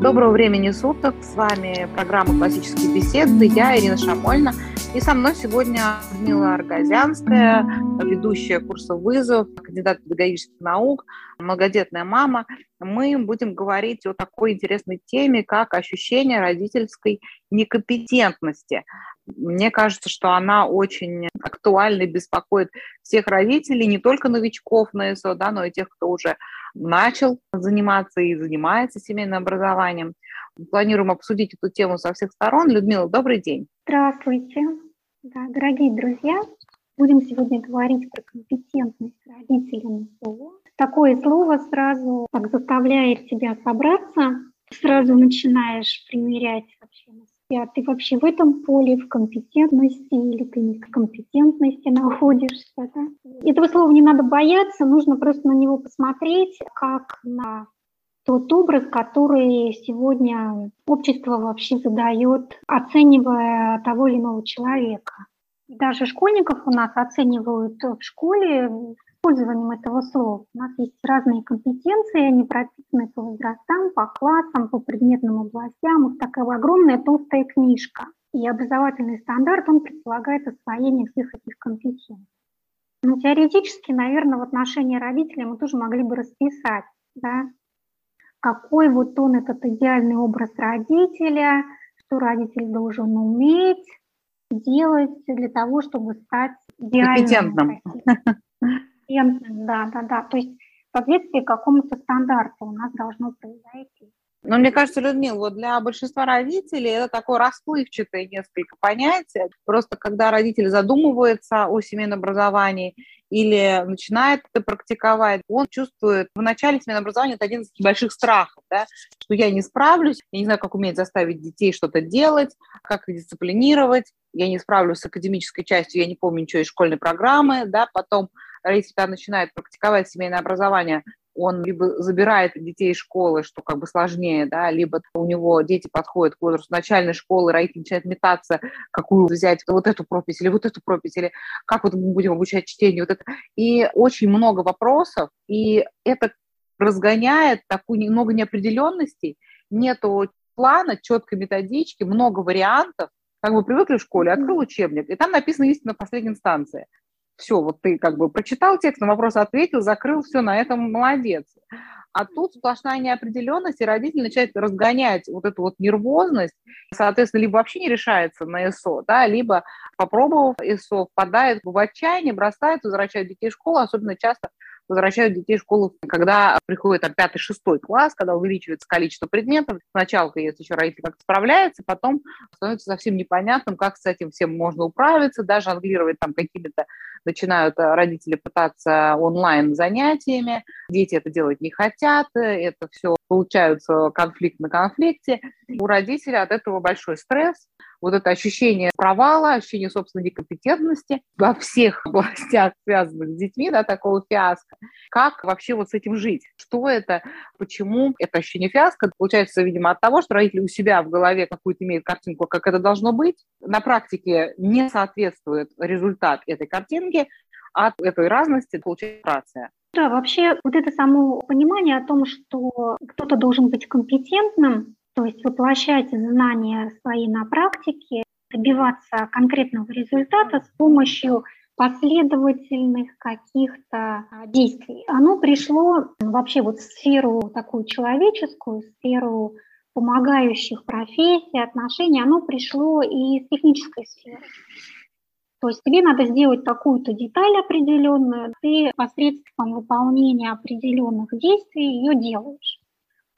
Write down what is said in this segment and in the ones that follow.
Доброго времени суток. С вами программа «Классические беседы». Я Ирина Шамольна. И со мной сегодня Людмила Аргазянская, ведущая курса «Вызов», кандидат педагогических наук, многодетная мама. Мы будем говорить о такой интересной теме, как ощущение родительской некомпетентности. Мне кажется, что она очень актуальна и беспокоит всех родителей, не только новичков на СО, да, но и тех, кто уже начал заниматься и занимается семейным образованием. Планируем обсудить эту тему со всех сторон. Людмила, добрый день. Здравствуйте. Да, дорогие друзья, будем сегодня говорить про компетентность родителей на СО. Такое слово сразу так заставляет тебя собраться, сразу начинаешь примерять вообще на себя. Ты вообще в этом поле, в компетентности или ты не в компетентности находишься. Да? Этого слова не надо бояться, нужно просто на него посмотреть, как на тот образ, который сегодня общество вообще задает, оценивая того или иного человека. Даже школьников у нас оценивают в школе использованием этого слова. У нас есть разные компетенции, они прописаны по возрастам, по классам, по предметным областям. Их такая огромная толстая книжка. И образовательный стандарт, он предполагает освоение всех этих компетенций. Но ну, теоретически, наверное, в отношении родителей мы тоже могли бы расписать, да, какой вот он этот идеальный образ родителя, что родитель должен уметь делать для того, чтобы стать идеальным. Компетентным, да, да, да. То есть в соответствии какому-то стандарту у нас должно произойти. Но мне кажется, Людмила, вот для большинства родителей это такое расплывчатое несколько понятие. Просто когда родители задумываются о семейном образовании или начинает это практиковать, он чувствует в начале семейного образования это один из больших страхов, да, что я не справлюсь, я не знаю, как уметь заставить детей что-то делать, как их дисциплинировать, я не справлюсь с академической частью, я не помню ничего из школьной программы, да, потом родитель когда начинает практиковать семейное образование, он либо забирает детей из школы, что как бы сложнее, да, либо у него дети подходят к возрасту начальной школы, родитель начинает метаться, какую взять, вот эту пропись или вот эту пропись, или как вот мы будем обучать чтению, вот это. И очень много вопросов, и это разгоняет такую немного неопределенностей, нету плана, четкой методички, много вариантов, как мы привыкли в школе, открыл учебник, и там написано истина последней инстанции все, вот ты как бы прочитал текст, на вопрос ответил, закрыл, все, на этом молодец. А тут сплошная неопределенность, и родитель начинает разгонять вот эту вот нервозность, соответственно, либо вообще не решается на СО, да, либо, попробовав СО, впадает в отчаяние, бросает, возвращает детей в школу, особенно часто возвращают детей в школу, когда приходит там, пятый, шестой класс, когда увеличивается количество предметов. Сначала, если еще родитель как-то справляется, потом становится совсем непонятным, как с этим всем можно управиться, даже англировать там какими-то начинают э, родители пытаться онлайн занятиями, дети это делать не хотят, это все получается конфликт на конфликте. У родителей от этого большой стресс, вот это ощущение провала, ощущение собственной некомпетентности во всех областях, связанных с детьми, да, такого фиаско. Как вообще вот с этим жить? Что это? Почему это ощущение фиаско? Получается, видимо, от того, что родители у себя в голове какую-то имеют картинку, как это должно быть. На практике не соответствует результат этой картинки, от этой разности получается рация. Да, вообще вот это само понимание о том, что кто-то должен быть компетентным, то есть воплощать знания свои на практике, добиваться конкретного результата с помощью последовательных каких-то а, действий. Оно пришло вообще вот в сферу такую человеческую, сферу помогающих профессий, отношений, оно пришло и из технической сферы. То есть тебе надо сделать какую-то деталь определенную, ты посредством выполнения определенных действий ее делаешь.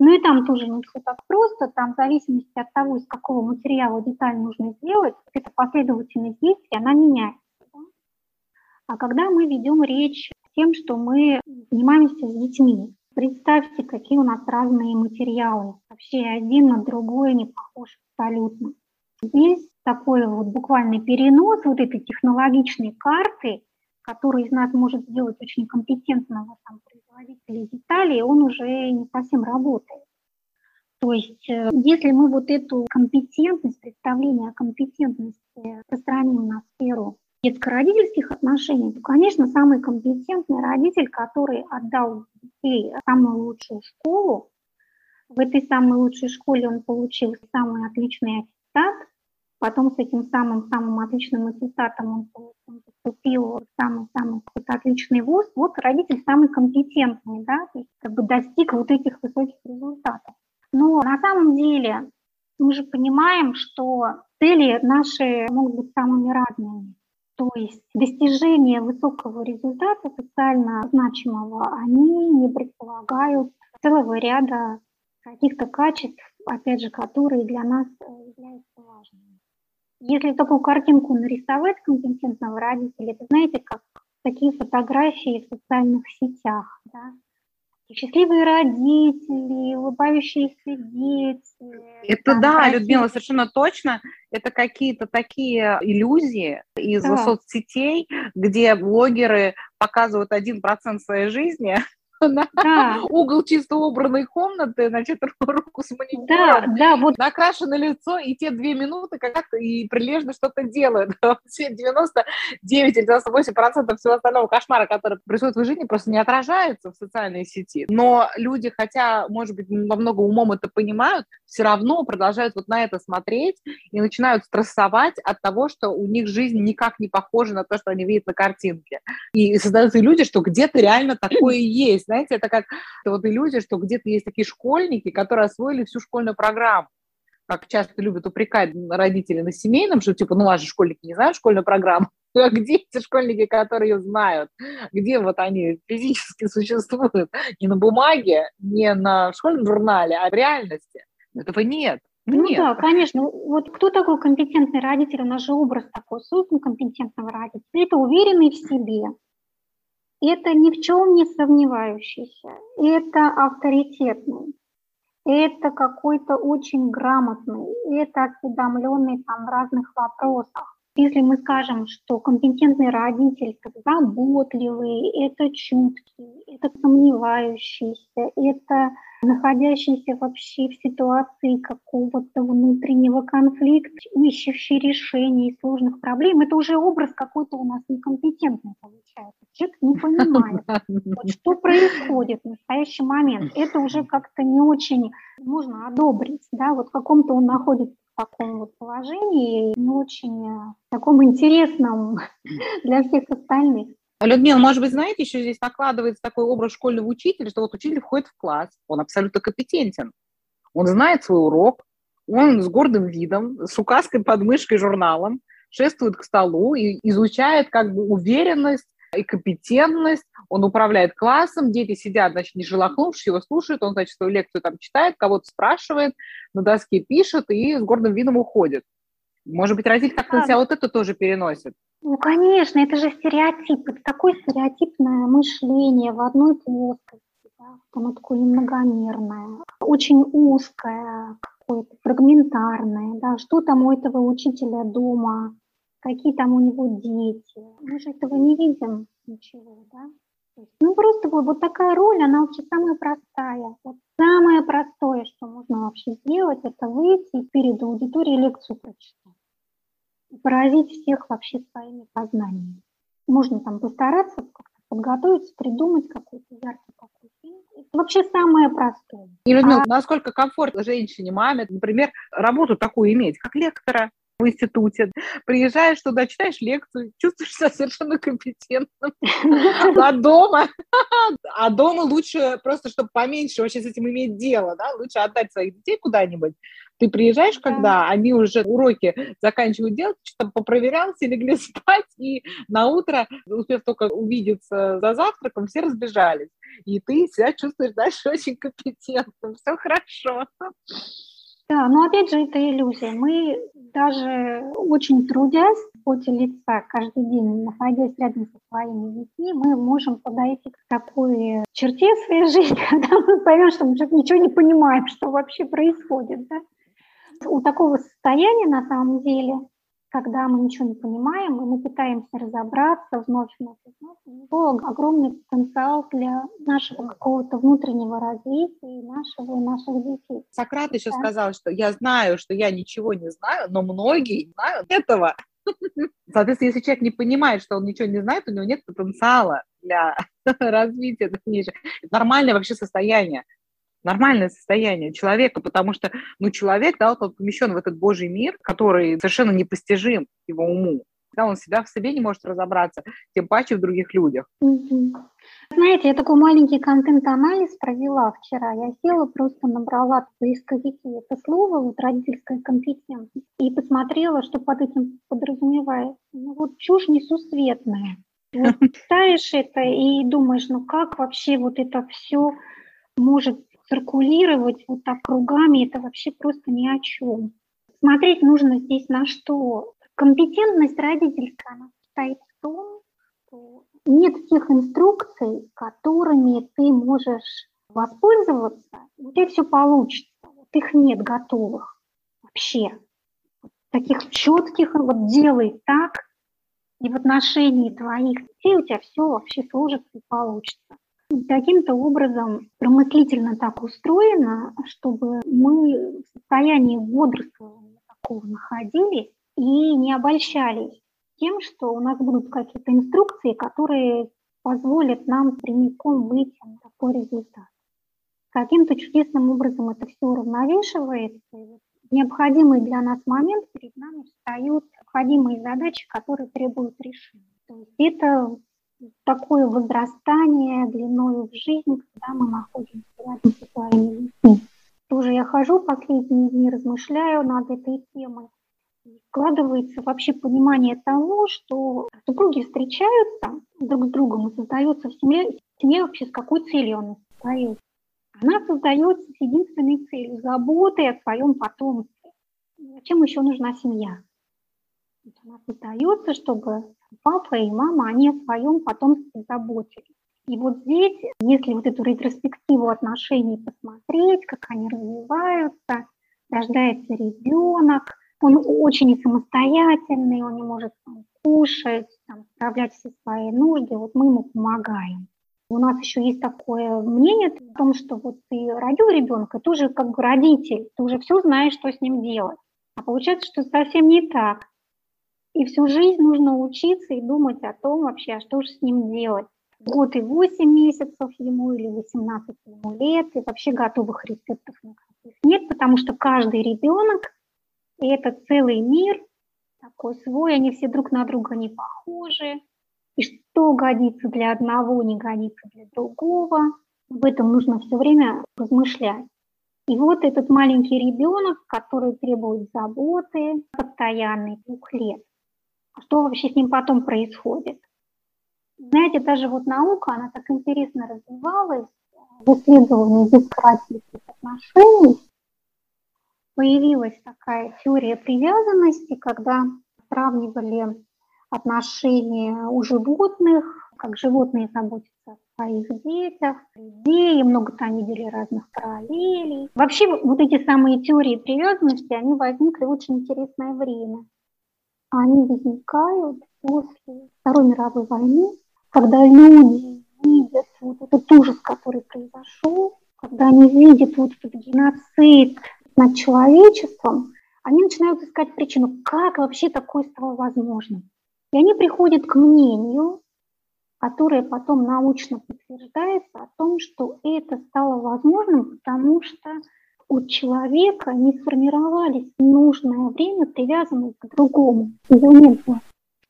Ну и там тоже не все так просто, там в зависимости от того, из какого материала деталь нужно сделать, эта последовательность действий, она меняется. А когда мы ведем речь тем, что мы занимаемся с детьми, представьте, какие у нас разные материалы, вообще один на другой не похож абсолютно. Здесь такой вот буквальный перенос вот этой технологичной карты который из нас может сделать очень компетентного там, производителя деталей, он уже не совсем работает. То есть э, если мы вот эту компетентность, представление о компетентности распространим на сферу детско-родительских отношений, то, конечно, самый компетентный родитель, который отдал детей самую лучшую школу, в этой самой лучшей школе он получил самый отличный аттестат, потом с этим самым-самым отличным аттестатом он, поступил в самый-самый отличный вуз, вот родитель самый компетентный, да, то есть как бы достиг вот этих высоких результатов. Но на самом деле мы же понимаем, что цели наши могут быть самыми разными. То есть достижение высокого результата социально значимого, они не предполагают целого ряда каких-то качеств, опять же, которые для нас э, являются важными. Если такую картинку нарисовать компетентного родителя, это знаете, как такие фотографии в социальных сетях, да? счастливые родители, улыбающиеся дети. Это там, да, красивые. Людмила, совершенно точно. Это какие-то такие иллюзии из да. соцсетей, где блогеры показывают один процент своей жизни, на да. угол чисто убранной комнаты, значит, руку с маникюром, да, да, вот. накрашено лицо, и те две минуты как-то и прилежно что-то делают. Все 99 или 98 процентов всего остального кошмара, который происходит в их жизни, просто не отражается в социальной сети. Но люди, хотя, может быть, во много умом это понимают, все равно продолжают вот на это смотреть и начинают стрессовать от того, что у них жизнь никак не похожа на то, что они видят на картинке. И создаются иллюзия, что где-то реально такое есть знаете, это как вот иллюзия, что где-то есть такие школьники, которые освоили всю школьную программу как часто любят упрекать родители на семейном, что типа, ну, ваши школьники не знают школьную программу, а где эти школьники, которые знают? Где вот они физически существуют? Не на бумаге, не на школьном журнале, а в реальности. Этого нет. Ну нет. да, конечно. Вот кто такой компетентный родитель? У нас же образ такой создан компетентного родителя. Это уверенный в себе, это ни в чем не сомневающийся, это авторитетный, это какой-то очень грамотный, это осведомленный там в разных вопросах. Если мы скажем, что компетентный родитель это заботливый, это чуткий, это сомневающийся, это находящийся вообще в ситуации какого-то внутреннего конфликта, ищущий решений сложных проблем, это уже образ какой-то у нас некомпетентный получается. Человек не понимает, вот что происходит в настоящий момент. Это уже как-то не очень можно одобрить, да, вот в каком-то он находится в таком вот положении, не очень э, таком интересном для всех остальных. Людмила, может быть, знаете, еще здесь накладывается такой образ школьного учителя, что вот учитель входит в класс, он абсолютно компетентен, он знает свой урок, он с гордым видом, с указкой под мышкой журналом шествует к столу и изучает как бы уверенность и компетентность, он управляет классом, дети сидят, значит, не шелохнувшись, его слушают, он, значит, свою лекцию там читает, кого-то спрашивает, на доске пишет и с гордым видом уходит. Может быть, родитель как-то на себя вот это тоже переносит. Ну, конечно, это же стереотип, это такое стереотипное мышление в одной плоскости, да, оно такое немногомерное, очень узкое, какое-то фрагментарное, да, что там у этого учителя дома, какие там у него дети. Мы же этого не видим ничего, да. Ну, просто вот, вот такая роль, она вообще самая простая. Вот самое простое, что можно вообще сделать, это выйти перед аудиторией лекцию прочитать поразить всех вообще своими познаниями. Можно там постараться как-то подготовиться, придумать какой-то яркий какой фильм. Это вообще самое простое. И, Людмила, а... насколько комфортно женщине, маме, например, работу такую иметь, как лектора, в институте, приезжаешь туда, читаешь лекцию, чувствуешь себя совершенно компетентным. А дома, а дома лучше просто, чтобы поменьше вообще с этим иметь дело, да, лучше отдать своих детей куда-нибудь, ты приезжаешь, когда они уже уроки заканчивают делать, что-то попроверялся, легли спать, и на утро, успев только увидеться за завтраком, все разбежались. И ты себя чувствуешь дальше очень компетентным. Все хорошо. Да, но опять же это иллюзия. Мы даже очень трудясь поте лица каждый день, находясь рядом со своими детьми, мы можем подойти к такой черте своей жизни, когда мы поймем, что мы ничего не понимаем, что вообще происходит. Да? у такого состояния на самом деле, когда мы ничего не понимаем, и мы пытаемся разобраться вновь, вновь, вновь, у него огромный потенциал для нашего какого-то внутреннего развития и нашего, и наших детей. Сократ еще да. сказал, что я знаю, что я ничего не знаю, но многие знают этого. Соответственно, если человек не понимает, что он ничего не знает, у него нет потенциала для развития дальнейшего. Это нормальное вообще состояние. Нормальное состояние человека, потому что, ну, человек, да, он помещен в этот Божий мир, который совершенно непостижим его уму. Да, он себя в себе не может разобраться, тем паче в других людях. Знаете, я такой маленький контент-анализ провела вчера. Я села, просто набрала в поисковике это слово, вот родительская компетентность, и посмотрела, что под этим подразумевается. Ну вот чушь несусветная. Вот ставишь это и думаешь, ну как вообще вот это все может циркулировать вот так кругами, это вообще просто ни о чем. Смотреть нужно здесь на что. Компетентность родительская, она состоит в том, что нет тех инструкций, которыми ты можешь воспользоваться, у тебя все получится. Вот их нет готовых вообще. Таких четких, вот делай так, и в отношении твоих детей у тебя все вообще сложится и получится. Каким-то образом промыслительно так устроено, чтобы мы в состоянии бодрствования такого находились и не обольщались тем, что у нас будут какие-то инструкции, которые позволят нам прямиком выйти на такой результат. Каким-то чудесным образом это все уравновешивается. Необходимый для нас момент перед нами встают необходимые задачи, которые требуют решения. То есть это такое возрастание длиною в жизнь, когда мы находимся рядом со своими детьми. Тоже я хожу последние дни, размышляю над этой темой. Складывается вообще понимание того, что супруги встречаются друг с другом и создается в семье, в семье вообще с какой целью она создается. Она создается с единственной целью – заботой о своем потомстве. Зачем еще нужна семья? Она создается, чтобы папа и мама, они о своем потомстве заботились. И вот здесь, если вот эту ретроспективу отношений посмотреть, как они развиваются, рождается ребенок, он очень самостоятельный, он не может там, кушать, там, справлять все свои нужды, вот мы ему помогаем. У нас еще есть такое мнение о том, что вот ты родил ребенка, ты уже как бы родитель, ты уже все знаешь, что с ним делать. А получается, что совсем не так. И всю жизнь нужно учиться и думать о том вообще, а что же с ним делать. Год и 8 месяцев ему или 18 ему лет, и вообще готовых рецептов никаких нет, потому что каждый ребенок – это целый мир, такой свой, они все друг на друга не похожи. И что годится для одного, не годится для другого. Об этом нужно все время размышлять. И вот этот маленький ребенок, который требует заботы постоянной двух лет, что вообще с ним потом происходит. Знаете, даже вот наука, она так интересно развивалась в исследовании детско-родительских отношений. Появилась такая теория привязанности, когда сравнивали отношения у животных, как животные заботятся о своих детях, людей, и много там видели разных параллелей. Вообще вот эти самые теории привязанности, они возникли в очень интересное время они возникают после Второй мировой войны, когда люди видят вот этот ужас, который произошел, когда они видят вот этот геноцид над человечеством, они начинают искать причину, как вообще такое стало возможным. И они приходят к мнению, которое потом научно подтверждается о том, что это стало возможным, потому что у человека не сформировались в нужное время привязанность к другому. Было.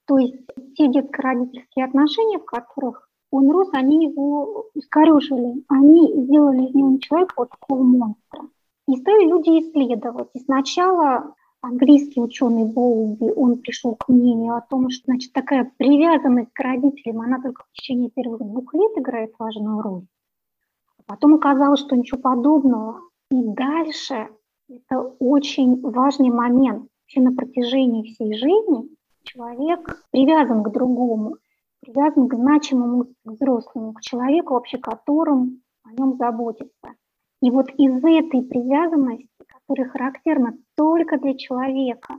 То есть те детско-родительские отношения, в которых он рос, они его искорешили. Они сделали из него человека вот такого монстра. И стали люди исследовать. И сначала английский ученый Боуби, он пришел к мнению о том, что значит, такая привязанность к родителям, она только в течение первых двух лет играет важную роль. А потом оказалось, что ничего подобного. И дальше это очень важный момент. Вообще на протяжении всей жизни человек привязан к другому, привязан к значимому к взрослому, к человеку, вообще которым о нем заботится. И вот из этой привязанности, которая характерна только для человека,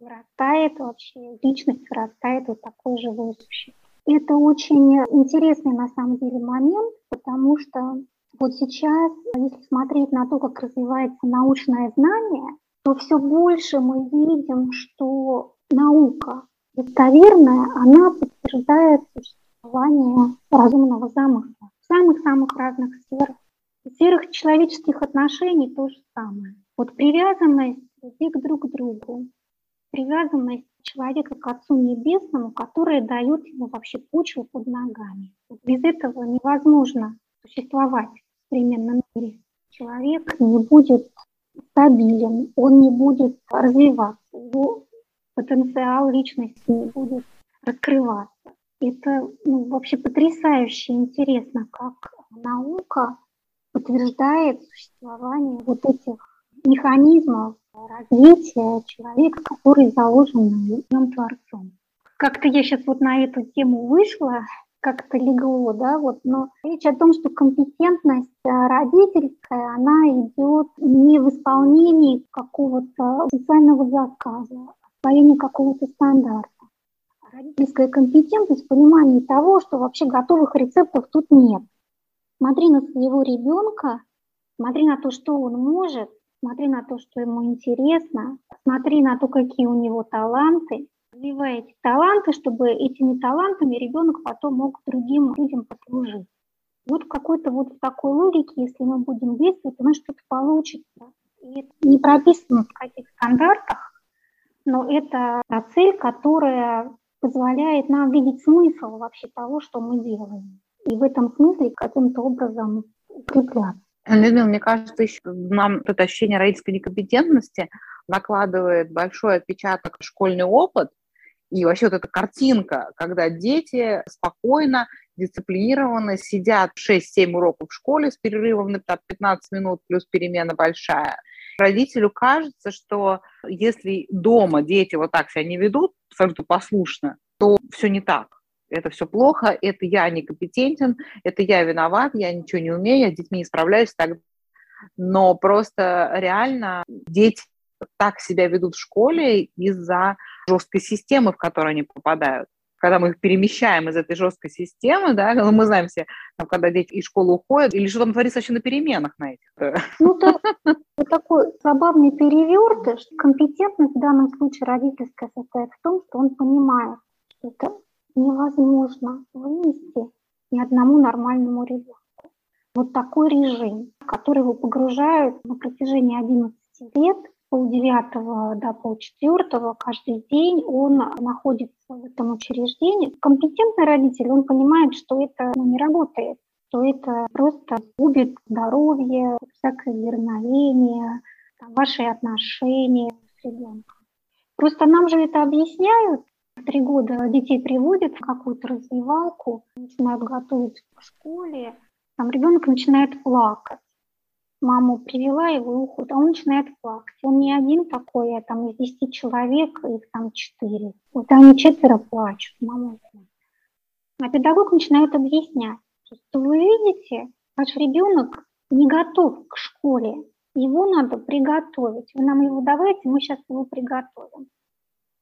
вырастает вообще личность, вырастает вот такое живое существо. Это очень интересный на самом деле момент, потому что вот сейчас, если смотреть на то, как развивается научное знание, то все больше мы видим, что наука достоверная, она подтверждает существование разумного замысла в самых-самых разных сферах В сферах человеческих отношений то же самое. Вот привязанность людей к друг другу, привязанность человека к Отцу Небесному, которая дает ему вообще почву под ногами. Без этого невозможно существовать в современном мире. Человек не будет стабилен, он не будет развиваться, его потенциал личности не будет раскрываться. Это ну, вообще потрясающе интересно, как наука подтверждает существование вот этих механизмов развития человека, который заложен нем Творцом. Как-то я сейчас вот на эту тему вышла, как-то легло, да, вот, но речь о том, что компетентность э, родительская, она идет не в исполнении какого-то социального заказа, а освоении какого-то стандарта. Родительская компетентность в понимании того, что вообще готовых рецептов тут нет. Смотри на своего ребенка, смотри на то, что он может, смотри на то, что ему интересно, смотри на то, какие у него таланты, развивай эти таланты, чтобы этими талантами ребенок потом мог другим людям послужить. Вот какой-то вот в такой логике, если мы будем действовать, у нас что-то получится. И это не прописано в каких стандартах, но это та цель, которая позволяет нам видеть смысл вообще того, что мы делаем. И в этом смысле каким-то образом укрепляться. Людмила, мне кажется, еще нам это ощущение родительской некомпетентности накладывает большой отпечаток школьный опыт, и вообще вот эта картинка, когда дети спокойно, дисциплинированно сидят 6-7 уроков в школе с перерывом на 15 минут плюс перемена большая. Родителю кажется, что если дома дети вот так себя не ведут, абсолютно послушно, то все не так это все плохо, это я некомпетентен, это я виноват, я ничего не умею, я с детьми не справляюсь. Так. Но просто реально дети так себя ведут в школе из-за жесткой системы, в которую они попадают. Когда мы их перемещаем из этой жесткой системы, да, ну, мы знаем все, там, когда дети из школы уходят, или что там творится вообще на переменах на этих. Ну, это вот такой забавный перевертыш. Компетентность в данном случае родительская состоит в том, что он понимает, что это невозможно вынести ни одному нормальному ребенку. Вот такой режим, в который его погружают на протяжении 11 лет, полдевятого до полчетвертого каждый день он находится в этом учреждении. Компетентный родитель, он понимает, что это ну, не работает, что это просто губит здоровье, всякое дерновение, там, ваши отношения с ребенком. Просто нам же это объясняют, три года детей приводят в какую-то развивалку, начинают готовить в школе, там ребенок начинает плакать. Маму привела и уходит, а он начинает плакать. Он не один такой, а там из десяти человек, их там четыре. Вот они четверо плачут, мама. А педагог начинает объяснять, что вы видите, ваш ребенок не готов к школе, его надо приготовить. Вы нам его давайте, мы сейчас его приготовим.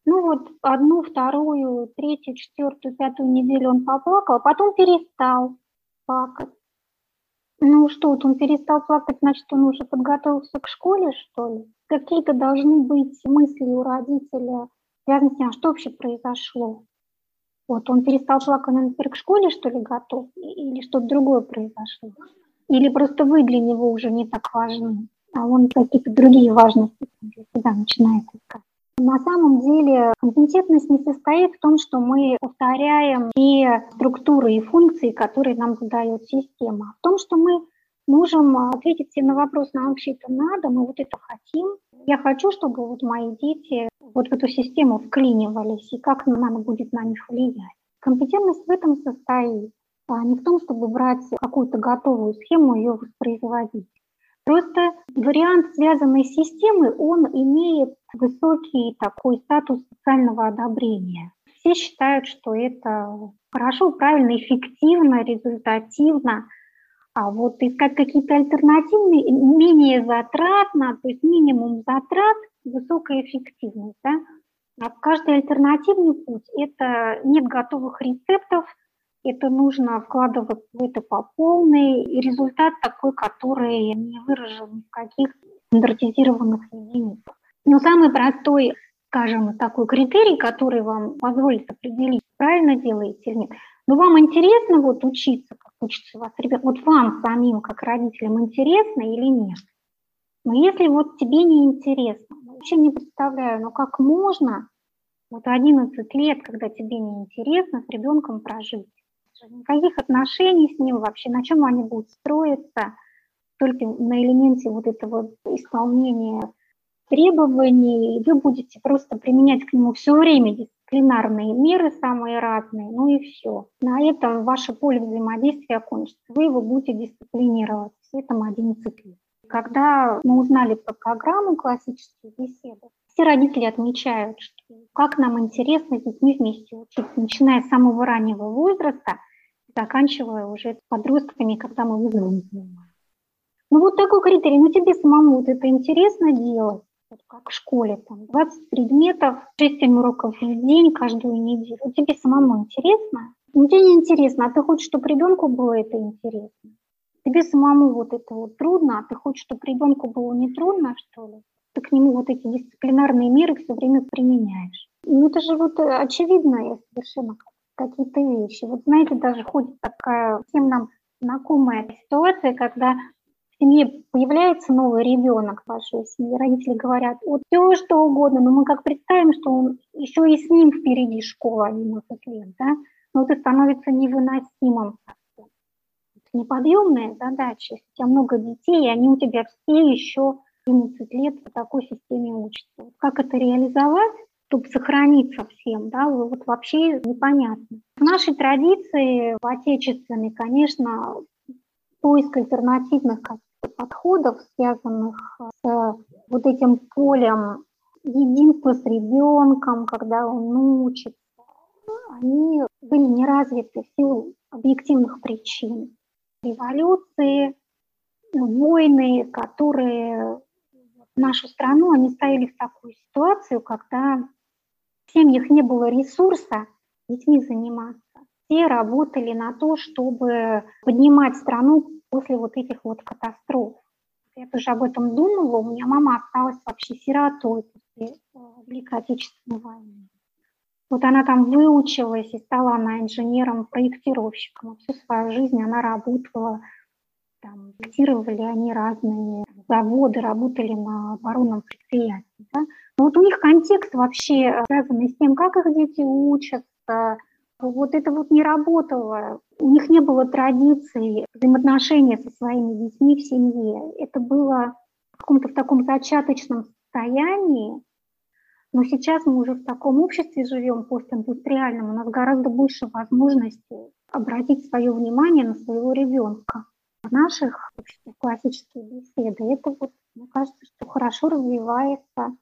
Ну вот одну, вторую, третью, четвертую, пятую неделю он поплакал, а потом перестал плакать. Ну что, вот он перестал плакать, значит, он уже подготовился к школе, что ли? Какие-то должны быть мысли у родителя, связанные с тем, что вообще произошло. Вот он перестал плакать, он теперь к школе, что ли, готов? Или что-то другое произошло? Или просто вы для него уже не так важны, а он какие-то другие важности для себя начинает искать. На самом деле компетентность не состоит в том, что мы повторяем те структуры и функции, которые нам задает система, а в том, что мы можем ответить себе на вопрос, нам вообще это надо, мы вот это хотим. Я хочу, чтобы вот мои дети вот в эту систему вклинивались, и как надо будет на них влиять. Компетентность в этом состоит, а не в том, чтобы брать какую-то готовую схему и ее воспроизводить. Просто вариант связанной системы, он имеет высокий такой статус социального одобрения. Все считают, что это хорошо, правильно, эффективно, результативно. А вот искать какие-то альтернативные, менее затратно, то есть минимум затрат, высокая эффективность. Да? А каждый альтернативный путь – это нет готовых рецептов – это нужно вкладывать в это по полной, и результат такой, который не выражен в каких стандартизированных единицах. Но самый простой, скажем, такой критерий, который вам позволит определить, правильно делаете или нет. Но вам интересно вот учиться, как учится у вас ребенок. Вот вам самим, как родителям, интересно или нет? Но если вот тебе не интересно, вообще не представляю, ну как можно вот 11 лет, когда тебе не интересно, с ребенком прожить? Никаких отношений с ним вообще, на чем они будут строиться, только на элементе вот этого исполнения требований, вы будете просто применять к нему все время дисциплинарные меры самые разные, ну и все. На этом ваше поле взаимодействия окончится. Вы его будете дисциплинировать в этом 11 лет. Когда мы узнали про программу классические беседы, все родители отмечают, что как нам интересно с детьми вместе учиться, начиная с самого раннего возраста, заканчивая уже подростками, когда мы вызовем Ну вот такой критерий, ну тебе самому вот это интересно делать, вот как в школе, там 20 предметов, 6 уроков в день, каждую неделю. Вот тебе самому интересно? Ну тебе не интересно, а ты хочешь, чтобы ребенку было это интересно? Тебе самому вот это вот трудно, а ты хочешь, чтобы ребенку было не трудно, что ли? Ты к нему вот эти дисциплинарные меры все время применяешь. Ну это же вот очевидно совершенно какие-то вещи. Вот знаете, даже ходит такая всем нам знакомая ситуация, когда семье появляется новый ребенок в вашей семье, родители говорят, вот все что угодно, но мы как представим, что он еще и с ним впереди школа 11 лет, да, но это становится невыносимым. Это неподъемная задача, если у тебя много детей, и они у тебя все еще 11 лет по такой системе учатся. Как это реализовать? чтобы сохраниться всем, да, вот вообще непонятно. В нашей традиции, в отечественной, конечно, поиск альтернативных подходов, связанных с вот этим полем единства с ребенком, когда он учится, они были не развиты в силу объективных причин. Революции, войны, которые нашу страну, они ставили в такую ситуацию, когда в семьях не было ресурса детьми заниматься. Все работали на то, чтобы поднимать страну после вот этих вот катастроф. Я тоже об этом думала. У меня мама осталась вообще сиротой после э, Великой Отечественной войны. Вот она там выучилась и стала она инженером-проектировщиком. Всю свою жизнь она работала, там, проектировали они разные заводы, работали на оборонном предприятии. Да? Но вот у них контекст вообще связанный с тем, как их дети учатся, вот это вот не работало. У них не было традиции взаимоотношения со своими детьми в семье. Это было в каком-то в таком зачаточном состоянии. Но сейчас мы уже в таком обществе живем, постиндустриальном, у нас гораздо больше возможностей обратить свое внимание на своего ребенка. В наших классических беседах это вот, мне кажется, что хорошо развивается.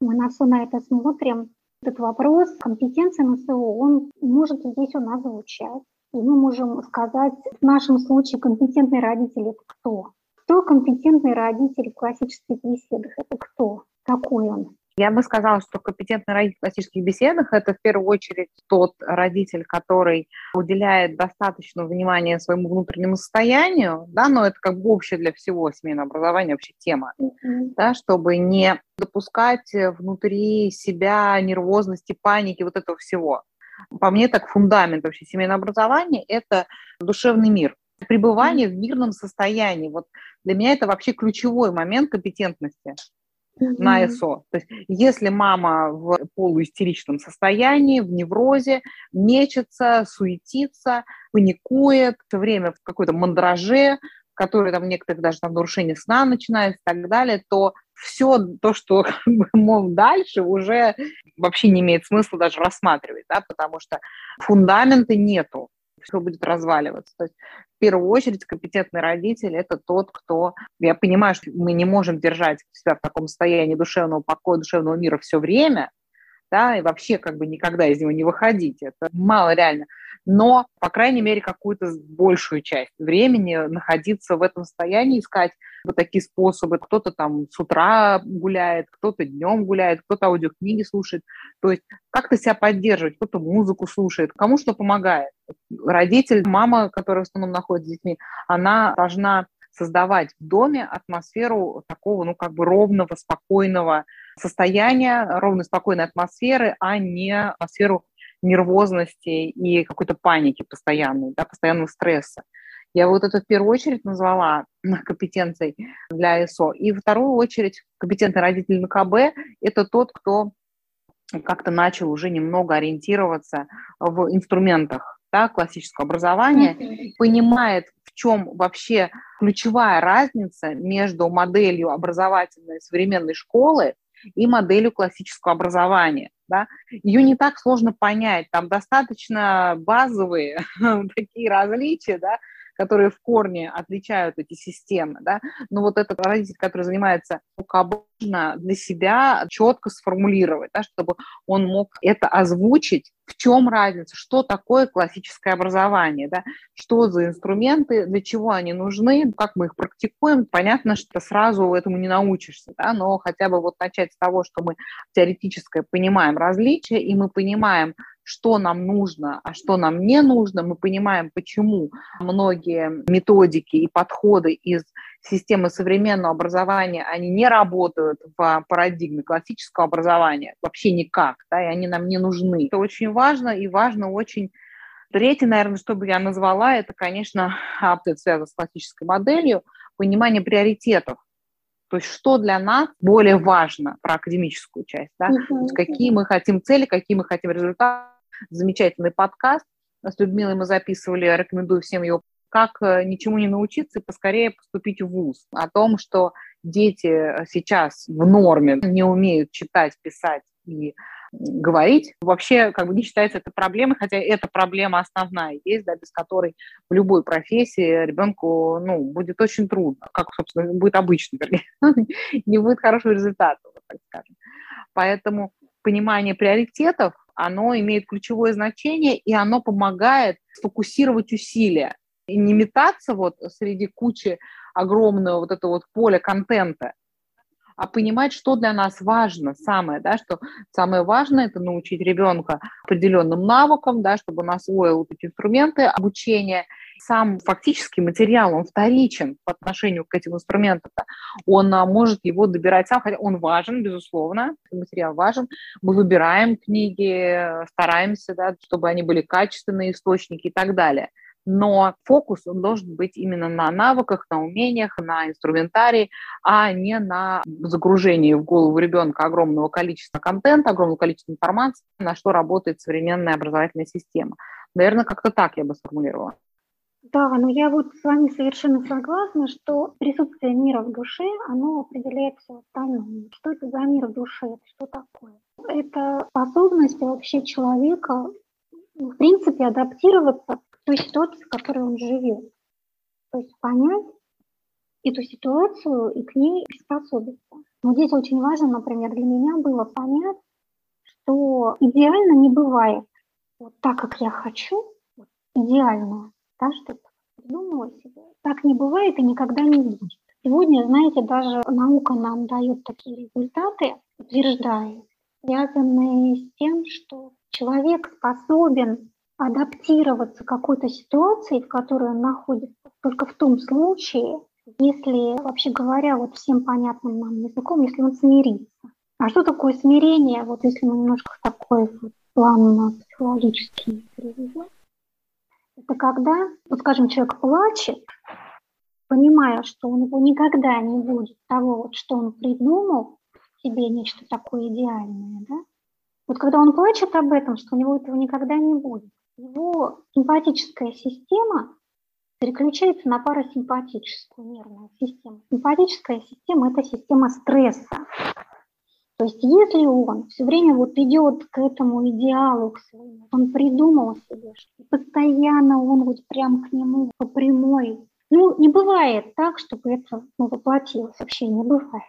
Мы на все на это смотрим этот вопрос компетенции НСО, он может здесь у нас звучать. И мы можем сказать, в нашем случае компетентный родитель – это кто? Кто компетентный родитель в классических беседах? Это кто? Какой он? Я бы сказала, что компетентный родитель в классических беседах – это в первую очередь тот родитель, который уделяет достаточно внимания своему внутреннему состоянию, да, но это как бы общее для всего семейного образования вообще тема, mm-hmm. да, чтобы не допускать внутри себя нервозности, паники, вот этого всего. По мне, так фундамент вообще семейного образования – это душевный мир, пребывание mm-hmm. в мирном состоянии. Вот для меня это вообще ключевой момент компетентности на СО. То есть если мама в полуистеричном состоянии, в неврозе, мечется, суетится, паникует, все время в какой-то мандраже, который там некоторых даже там нарушение сна начинается и так далее, то все то, что мол, дальше уже вообще не имеет смысла даже рассматривать, да, потому что фундамента нету все будет разваливаться. То есть в первую очередь компетентный родитель – это тот, кто… Я понимаю, что мы не можем держать себя в таком состоянии душевного покоя, душевного мира все время, да, и вообще как бы никогда из него не выходить. Это мало реально но, по крайней мере, какую-то большую часть времени находиться в этом состоянии, искать вот такие способы. Кто-то там с утра гуляет, кто-то днем гуляет, кто-то аудиокниги слушает. То есть как-то себя поддерживать, кто-то музыку слушает, кому что помогает. Родитель, мама, которая в основном находится с детьми, она должна создавать в доме атмосферу такого, ну, как бы ровного, спокойного состояния, ровной, спокойной атмосферы, а не атмосферу нервозности и какой-то паники постоянной, да, постоянного стресса. Я вот это в первую очередь назвала компетенцией для ИСО. И в вторую очередь компетентный родитель МКБ – это тот, кто как-то начал уже немного ориентироваться в инструментах да, классического образования, mm-hmm. понимает, в чем вообще ключевая разница между моделью образовательной современной школы и моделью классического образования. Да? Ее не так сложно понять, там достаточно базовые такие различия, да, которые в корне отличают эти системы, да, но вот этот родитель, который занимается рукобожно для себя четко сформулировать, да, чтобы он мог это озвучить, в чем разница, что такое классическое образование, да, что за инструменты, для чего они нужны, как мы их практикуем. Понятно, что сразу этому не научишься, да, но хотя бы вот начать с того, что мы теоретическое понимаем различия, и мы понимаем, что нам нужно, а что нам не нужно, мы понимаем, почему многие методики и подходы из системы современного образования, они не работают в парадигме классического образования вообще никак, да, и они нам не нужны. Это очень важно, и важно очень Третье, наверное, что бы я назвала, это, конечно, связано с классической моделью, понимание приоритетов. То есть что для нас более важно про академическую часть, да? Uh-huh. То есть какие мы хотим цели, какие мы хотим результаты, замечательный подкаст с Людмилой мы записывали, рекомендую всем его как э, ничему не научиться и поскорее поступить в ВУЗ. О том, что дети сейчас в норме не умеют читать, писать и говорить, вообще как бы не считается это проблемой, хотя эта проблема основная есть, да, без которой в любой профессии ребенку ну, будет очень трудно, как, собственно, будет обычно, вернее, не будет хорошего результата, так скажем. Поэтому понимание приоритетов оно имеет ключевое значение, и оно помогает сфокусировать усилия. И не метаться вот среди кучи огромного вот этого вот поля контента, а понимать, что для нас важно, самое, да, что самое важное – это научить ребенка определенным навыкам, да, чтобы он освоил вот эти инструменты обучения – сам фактический материал, он вторичен по отношению к этим инструментам. Он а, может его добирать сам, хотя он важен, безусловно, материал важен. Мы выбираем книги, стараемся, да, чтобы они были качественные источники и так далее. Но фокус он должен быть именно на навыках, на умениях, на инструментарии, а не на загружении в голову ребенка огромного количества контента, огромного количества информации, на что работает современная образовательная система. Наверное, как-то так я бы сформулировала. Да, но я вот с вами совершенно согласна, что присутствие мира в душе, оно определяет все остальное. Что это за мир в душе? Это что такое? Это способность вообще человека, в принципе, адаптироваться той ситуации, в которой он живет. То есть понять эту ситуацию и к ней приспособиться. Но здесь очень важно, например, для меня было понять, что идеально не бывает. Вот так, как я хочу, идеально да, что-то придумала себе. Так не бывает и никогда не будет. Сегодня, знаете, даже наука нам дает такие результаты, утверждает, связанные с тем, что человек способен адаптироваться к какой-то ситуации, в которой он находится, только в том случае, если, вообще говоря, вот всем понятным нам языком, если он смирится. А что такое смирение, вот если мы немножко в такой вот план психологический переведем? Это когда, вот скажем, человек плачет, понимая, что у него никогда не будет того, вот, что он придумал себе нечто такое идеальное, да? Вот когда он плачет об этом, что у него этого никогда не будет, его симпатическая система переключается на парасимпатическую нервную систему. Симпатическая система – это система стресса. То есть если он все время вот идет к этому идеалу, к своему, он придумал себе, что постоянно он вот прям к нему по прямой, ну, не бывает так, чтобы это ну, воплотилось, вообще не бывает.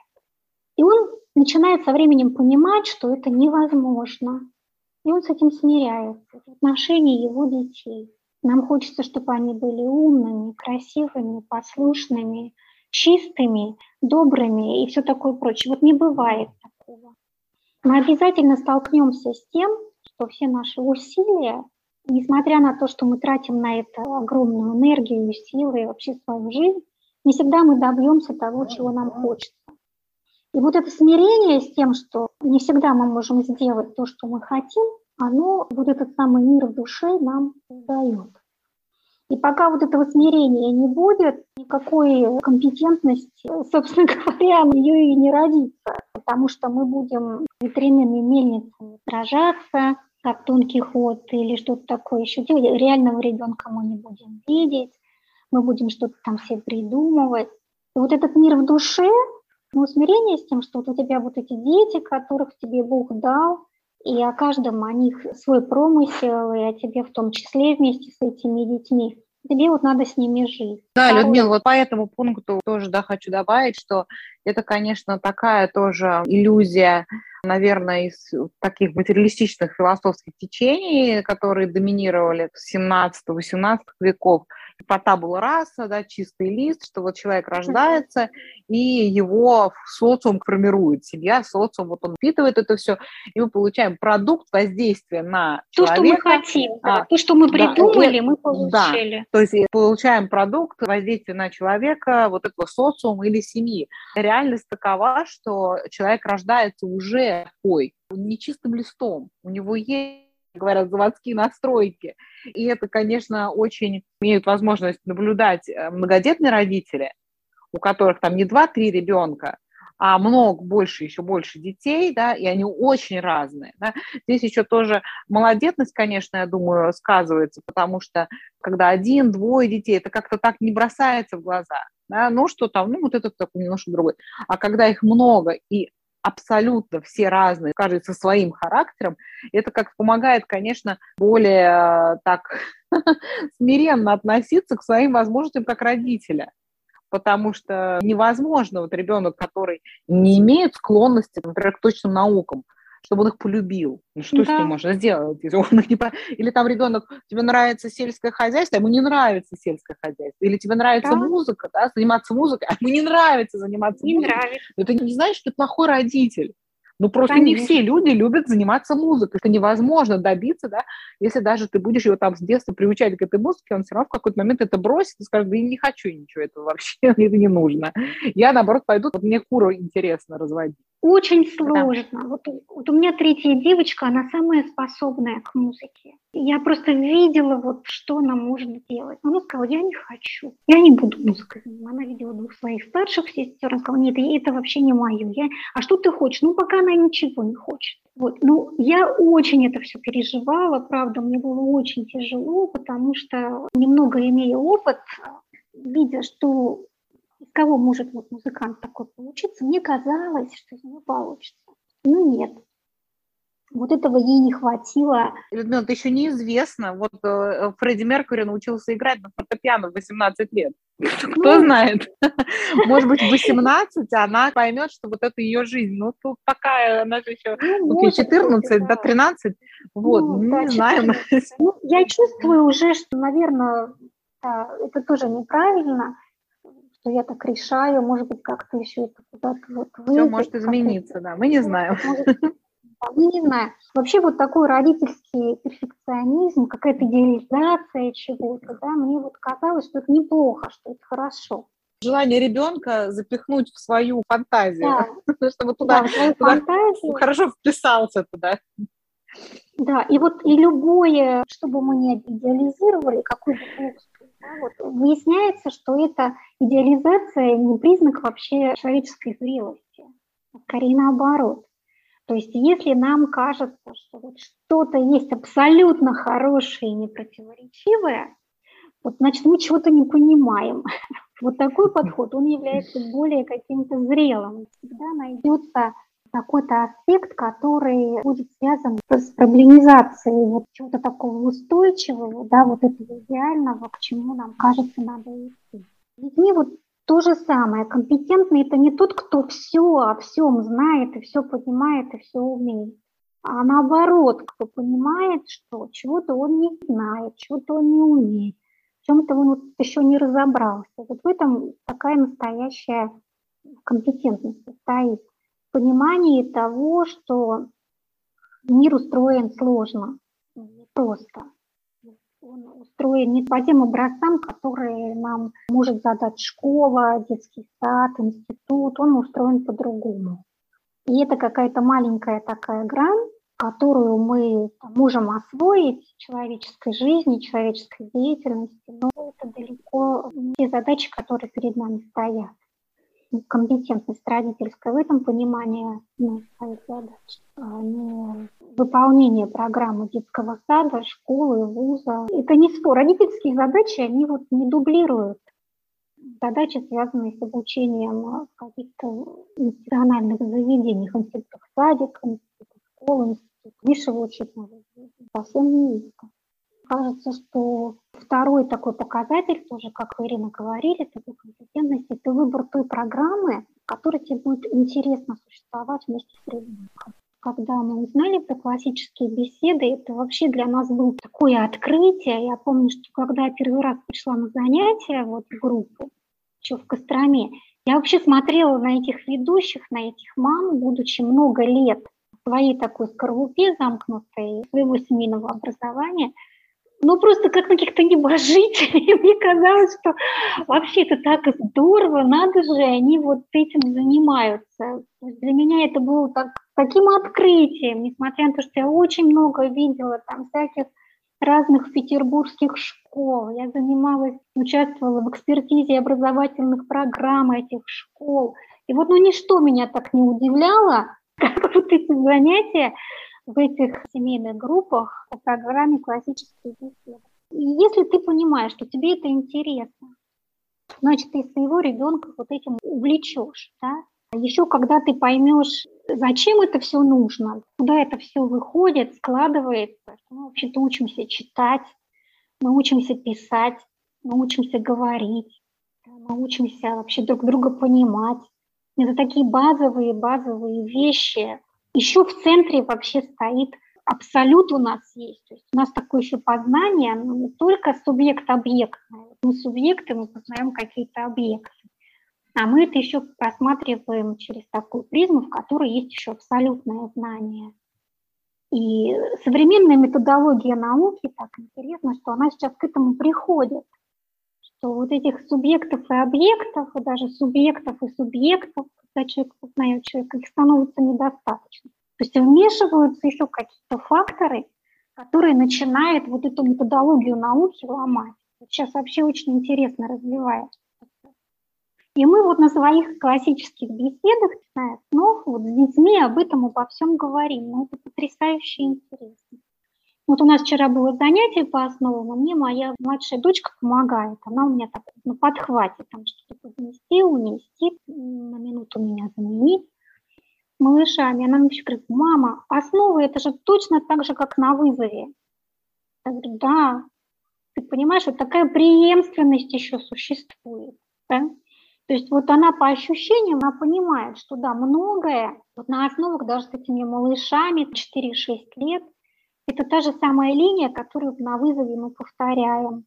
И он начинает со временем понимать, что это невозможно. И он с этим смиряется в отношении его детей. Нам хочется, чтобы они были умными, красивыми, послушными, чистыми, добрыми и все такое прочее. Вот не бывает такого. Мы обязательно столкнемся с тем, что все наши усилия, несмотря на то, что мы тратим на это огромную энергию, силы и вообще свою жизнь, не всегда мы добьемся того, чего нам хочется. И вот это смирение с тем, что не всегда мы можем сделать то, что мы хотим, оно вот этот самый мир в душе нам дает. И пока вот этого смирения не будет, никакой компетентности, собственно говоря, ее и не родится, потому что мы будем ветряными мельницами сражаться, как Дон Кихот или что-то такое еще делать. Реального ребенка мы не будем видеть, мы будем что-то там все придумывать. И вот этот мир в душе, ну, смирение с тем, что вот у тебя вот эти дети, которых тебе Бог дал, и о каждом о них свой промысел, и о тебе в том числе вместе с этими детьми. Тебе вот надо с ними жить. Да. Людмила, вот по этому пункту тоже да, хочу добавить, что это, конечно, такая тоже иллюзия, наверное, из таких материалистичных философских течений, которые доминировали в 17-18 веков, по табула раса, да, чистый лист, что вот человек рождается, и его социум формирует, семья, социум, вот он впитывает это все, и мы получаем продукт воздействия на то, человека. То, что мы хотим, да. то, что мы придумали, да, мы получили. Да, то есть получаем продукт воздействия на человека, вот этого социума или семьи. Реальность такова, что человек рождается уже такой, нечистым листом, у него есть говорят, заводские настройки. И это, конечно, очень имеют возможность наблюдать э, многодетные родители, у которых там не два-три ребенка, а много, больше, еще больше детей, да, и они очень разные. Да. Здесь еще тоже малодетность, конечно, я думаю, сказывается, потому что когда один, двое детей, это как-то так не бросается в глаза. Да, ну что там, ну вот этот такой немножко другой. А когда их много, и абсолютно все разные, каждый со своим характером, это как помогает, конечно, более э, так смиренно относиться к своим возможностям как родителя. Потому что невозможно вот ребенок, который не имеет склонности, например, к точным наукам, чтобы он их полюбил. Ну что да. с ним можно сделать? Если он их не. Или там ребенок, тебе нравится сельское хозяйство, а ему не нравится сельское хозяйство. Или тебе нравится да. музыка, да, заниматься музыкой, а ему не нравится заниматься не музыкой. Нравится. Но ты не знаешь, что ты плохой родитель. Ну, просто Конечно. не все люди любят заниматься музыкой. Это невозможно добиться, да, если даже ты будешь его там с детства приучать к этой музыке, он все равно в какой-то момент это бросит и скажет, да я не хочу ничего этого вообще, мне это не нужно. Я, наоборот, пойду, вот мне куру интересно разводить. Очень сложно. Да. Вот, вот у меня третья девочка, она самая способная к музыке. Я просто видела, вот, что она может делать. Она сказала, я не хочу, я не буду музыкой заниматься. Она видела двух своих старших сестер, она сказала, нет, это вообще не мое. Я, а что ты хочешь? Ну, пока она ничего не хочет. Вот. Ну, я очень это все переживала, правда, мне было очень тяжело, потому что немного имея опыт, видя, что из кого может вот музыкант такой получиться, мне казалось, что из него получится. Ну нет, вот этого ей не хватило. Людмила, это еще неизвестно. Вот э, Фредди Меркьюри научился играть на фортепиано в 18 лет. Кто ну, знает? Может быть, в 18 она поймет, что вот это ее жизнь. Ну, тут пока она же еще ну, 14, до 13. Вот, ну, не да, знаем. Ну, я чувствую уже, что, наверное, да, это тоже неправильно что я так решаю, может быть, как-то еще это куда-то вот Все может измениться, да, мы не знаем. Может, ну, не знаю. Вообще вот такой родительский перфекционизм, какая-то идеализация чего-то, да, мне вот казалось, что это неплохо, что это хорошо. Желание ребенка запихнуть в свою фантазию, да. чтобы туда, да, туда фантазию. хорошо вписался туда. Да, и вот и любое, чтобы мы не идеализировали, какую бы да, вот, выясняется, что это идеализация не признак вообще человеческой зрелости, а скорее наоборот. То есть если нам кажется, что вот что-то есть абсолютно хорошее и непротиворечивое, вот, значит, мы чего-то не понимаем. Вот такой подход, он является более каким-то зрелым. Всегда найдется какой-то аспект, который будет связан с проблемизацией вот чего-то такого устойчивого, да, вот этого идеального, к чему нам кажется надо идти. Детьми вот то же самое. Компетентный – это не тот, кто все о всем знает и все понимает и все умеет. А наоборот, кто понимает, что чего-то он не знает, чего-то он не умеет, в чем-то он вот еще не разобрался. Вот в этом такая настоящая компетентность состоит. Понимании того, что мир устроен сложно, не просто он устроен не по тем образцам, которые нам может задать школа, детский сад, институт. Он устроен по-другому. И это какая-то маленькая такая грань, которую мы можем освоить в человеческой жизни, человеческой деятельности, но это далеко не те задачи, которые перед нами стоят. Компетентность родительская в этом понимании ну, своих задач, а не выполнение программы детского сада, школы, вуза. Это не спор. Родительские задачи, они вот не дублируют задачи, связанные с обучением в каких-то институциональных заведениях, институтах садик, институтах школы, высшего учебного совсем не низко. Кажется, что второй такой показатель, тоже, как вы, Ирина, говорили, такой компетентности, это выбор той программы, которая тебе будет интересно существовать вместе с ребенком. Когда мы узнали про классические беседы, это вообще для нас было такое открытие. Я помню, что когда я первый раз пришла на занятия вот, в группу, еще в Костроме, я вообще смотрела на этих ведущих, на этих мам, будучи много лет своей такой скорлупе замкнутой, своего семейного образования, ну, просто как на каких-то небожителей. Мне казалось, что вообще это так здорово, надо же, они вот этим занимаются. Для меня это было так, таким открытием, несмотря на то, что я очень много видела там всяких разных петербургских школ. Я занималась, участвовала в экспертизе образовательных программ этих школ. И вот ну, ничто меня так не удивляло, как вот эти занятия в этих семейных группах по программе классические беседы. И если ты понимаешь, что тебе это интересно, значит, ты своего ребенка вот этим увлечешь, да? Еще когда ты поймешь, зачем это все нужно, куда это все выходит, складывается, мы вообще-то учимся читать, мы учимся писать, мы учимся говорить, мы учимся вообще друг друга понимать. Это такие базовые, базовые вещи. Еще в центре вообще стоит абсолют у нас есть. То есть у нас такое еще познание, но не только субъект-объектное. Мы субъекты, мы познаем какие-то объекты. А мы это еще просматриваем через такую призму, в которой есть еще абсолютное знание. И современная методология науки, так интересно, что она сейчас к этому приходит что вот этих субъектов и объектов, и даже субъектов и субъектов, когда человек познает человека, их становится недостаточно. То есть вмешиваются еще какие-то факторы, которые начинают вот эту методологию науки ломать. Сейчас вообще очень интересно развивается. И мы вот на своих классических беседах, начиная вот с детьми об этом обо всем говорим. Ну, это потрясающе интересно. Вот у нас вчера было занятие по основам, и мне моя младшая дочка помогает. Она у меня так на подхвате, там что-то поднести, унести, на минуту меня заменить малышами. Она мне говорит, мама, основы это же точно так же, как на вызове. Я говорю, да, ты понимаешь, вот такая преемственность еще существует. Да? То есть вот она по ощущениям, она понимает, что да, многое, вот на основах даже с этими малышами 4-6 лет – это та же самая линия, которую на вызове мы повторяем.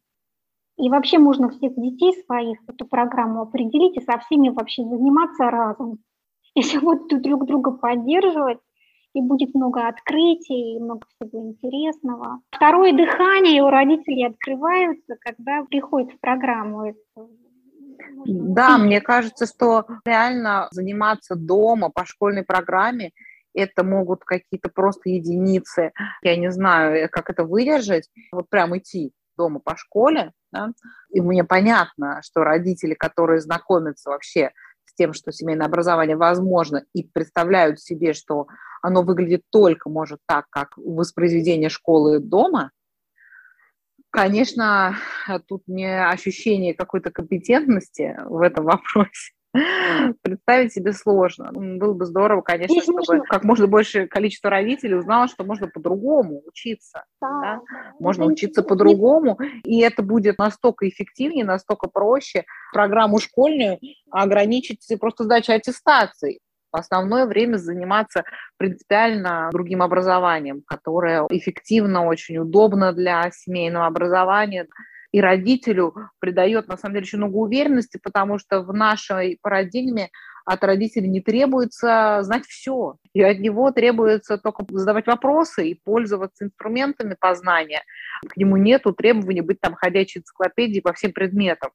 И вообще можно всех детей своих эту программу определить и со всеми вообще заниматься разом. Если вот друг друга поддерживать, и будет много открытий, и много всего интересного. Второе дыхание у родителей открываются, когда приходят в программу. Да, мне кажется, что реально заниматься дома по школьной программе – это могут какие-то просто единицы, я не знаю, э, как это выдержать, вот прям идти дома по школе, да? и мне понятно, что родители, которые знакомятся вообще с тем, что семейное образование возможно, и представляют себе, что оно выглядит только, может, так, как воспроизведение школы дома, конечно, тут мне ощущение какой-то компетентности в этом вопросе Представить себе сложно. Было бы здорово, конечно, Здесь чтобы нужно... как можно больше количество родителей узнало, что можно по-другому учиться. Да, да? Можно учиться по-другому, и это будет настолько эффективнее, настолько проще программу школьную ограничить просто сдачей аттестаций в основное время заниматься принципиально другим образованием, которое эффективно, очень удобно для семейного образования, и родителю придает, на самом деле, очень много уверенности, потому что в нашей парадигме от родителей не требуется знать все, и от него требуется только задавать вопросы и пользоваться инструментами познания. К нему нету требований быть там ходячей энциклопедией по всем предметам.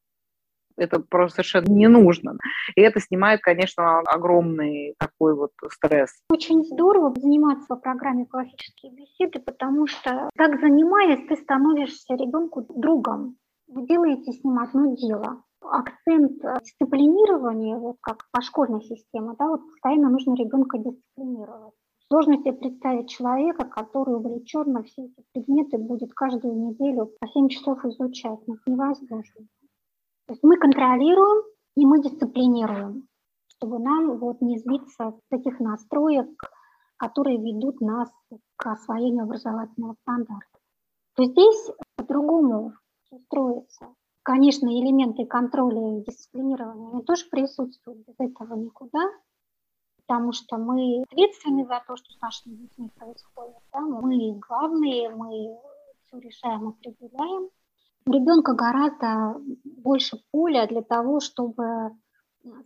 Это просто совершенно не нужно. И это снимает, конечно, огромный такой вот стресс. Очень здорово заниматься по программе классические беседы, потому что так занимаясь, ты становишься ребенку другом. Вы делаете с ним одно дело акцент э, дисциплинирования, вот как по школьной системе, да, вот постоянно нужно ребенка дисциплинировать. Сложно себе представить человека, который увлеченно все эти предметы будет каждую неделю по 7 часов изучать. Ну, невозможно. То есть мы контролируем и мы дисциплинируем, чтобы нам вот не сбиться с этих настроек, которые ведут нас к освоению образовательного стандарта. То здесь по-другому строится. Конечно, элементы контроля и дисциплинирования они тоже присутствуют, без этого никуда, потому что мы ответственны за то, что с нашими детьми происходит. Да? Мы главные, мы все решаем, определяем. Ребенка гораздо больше поля для того, чтобы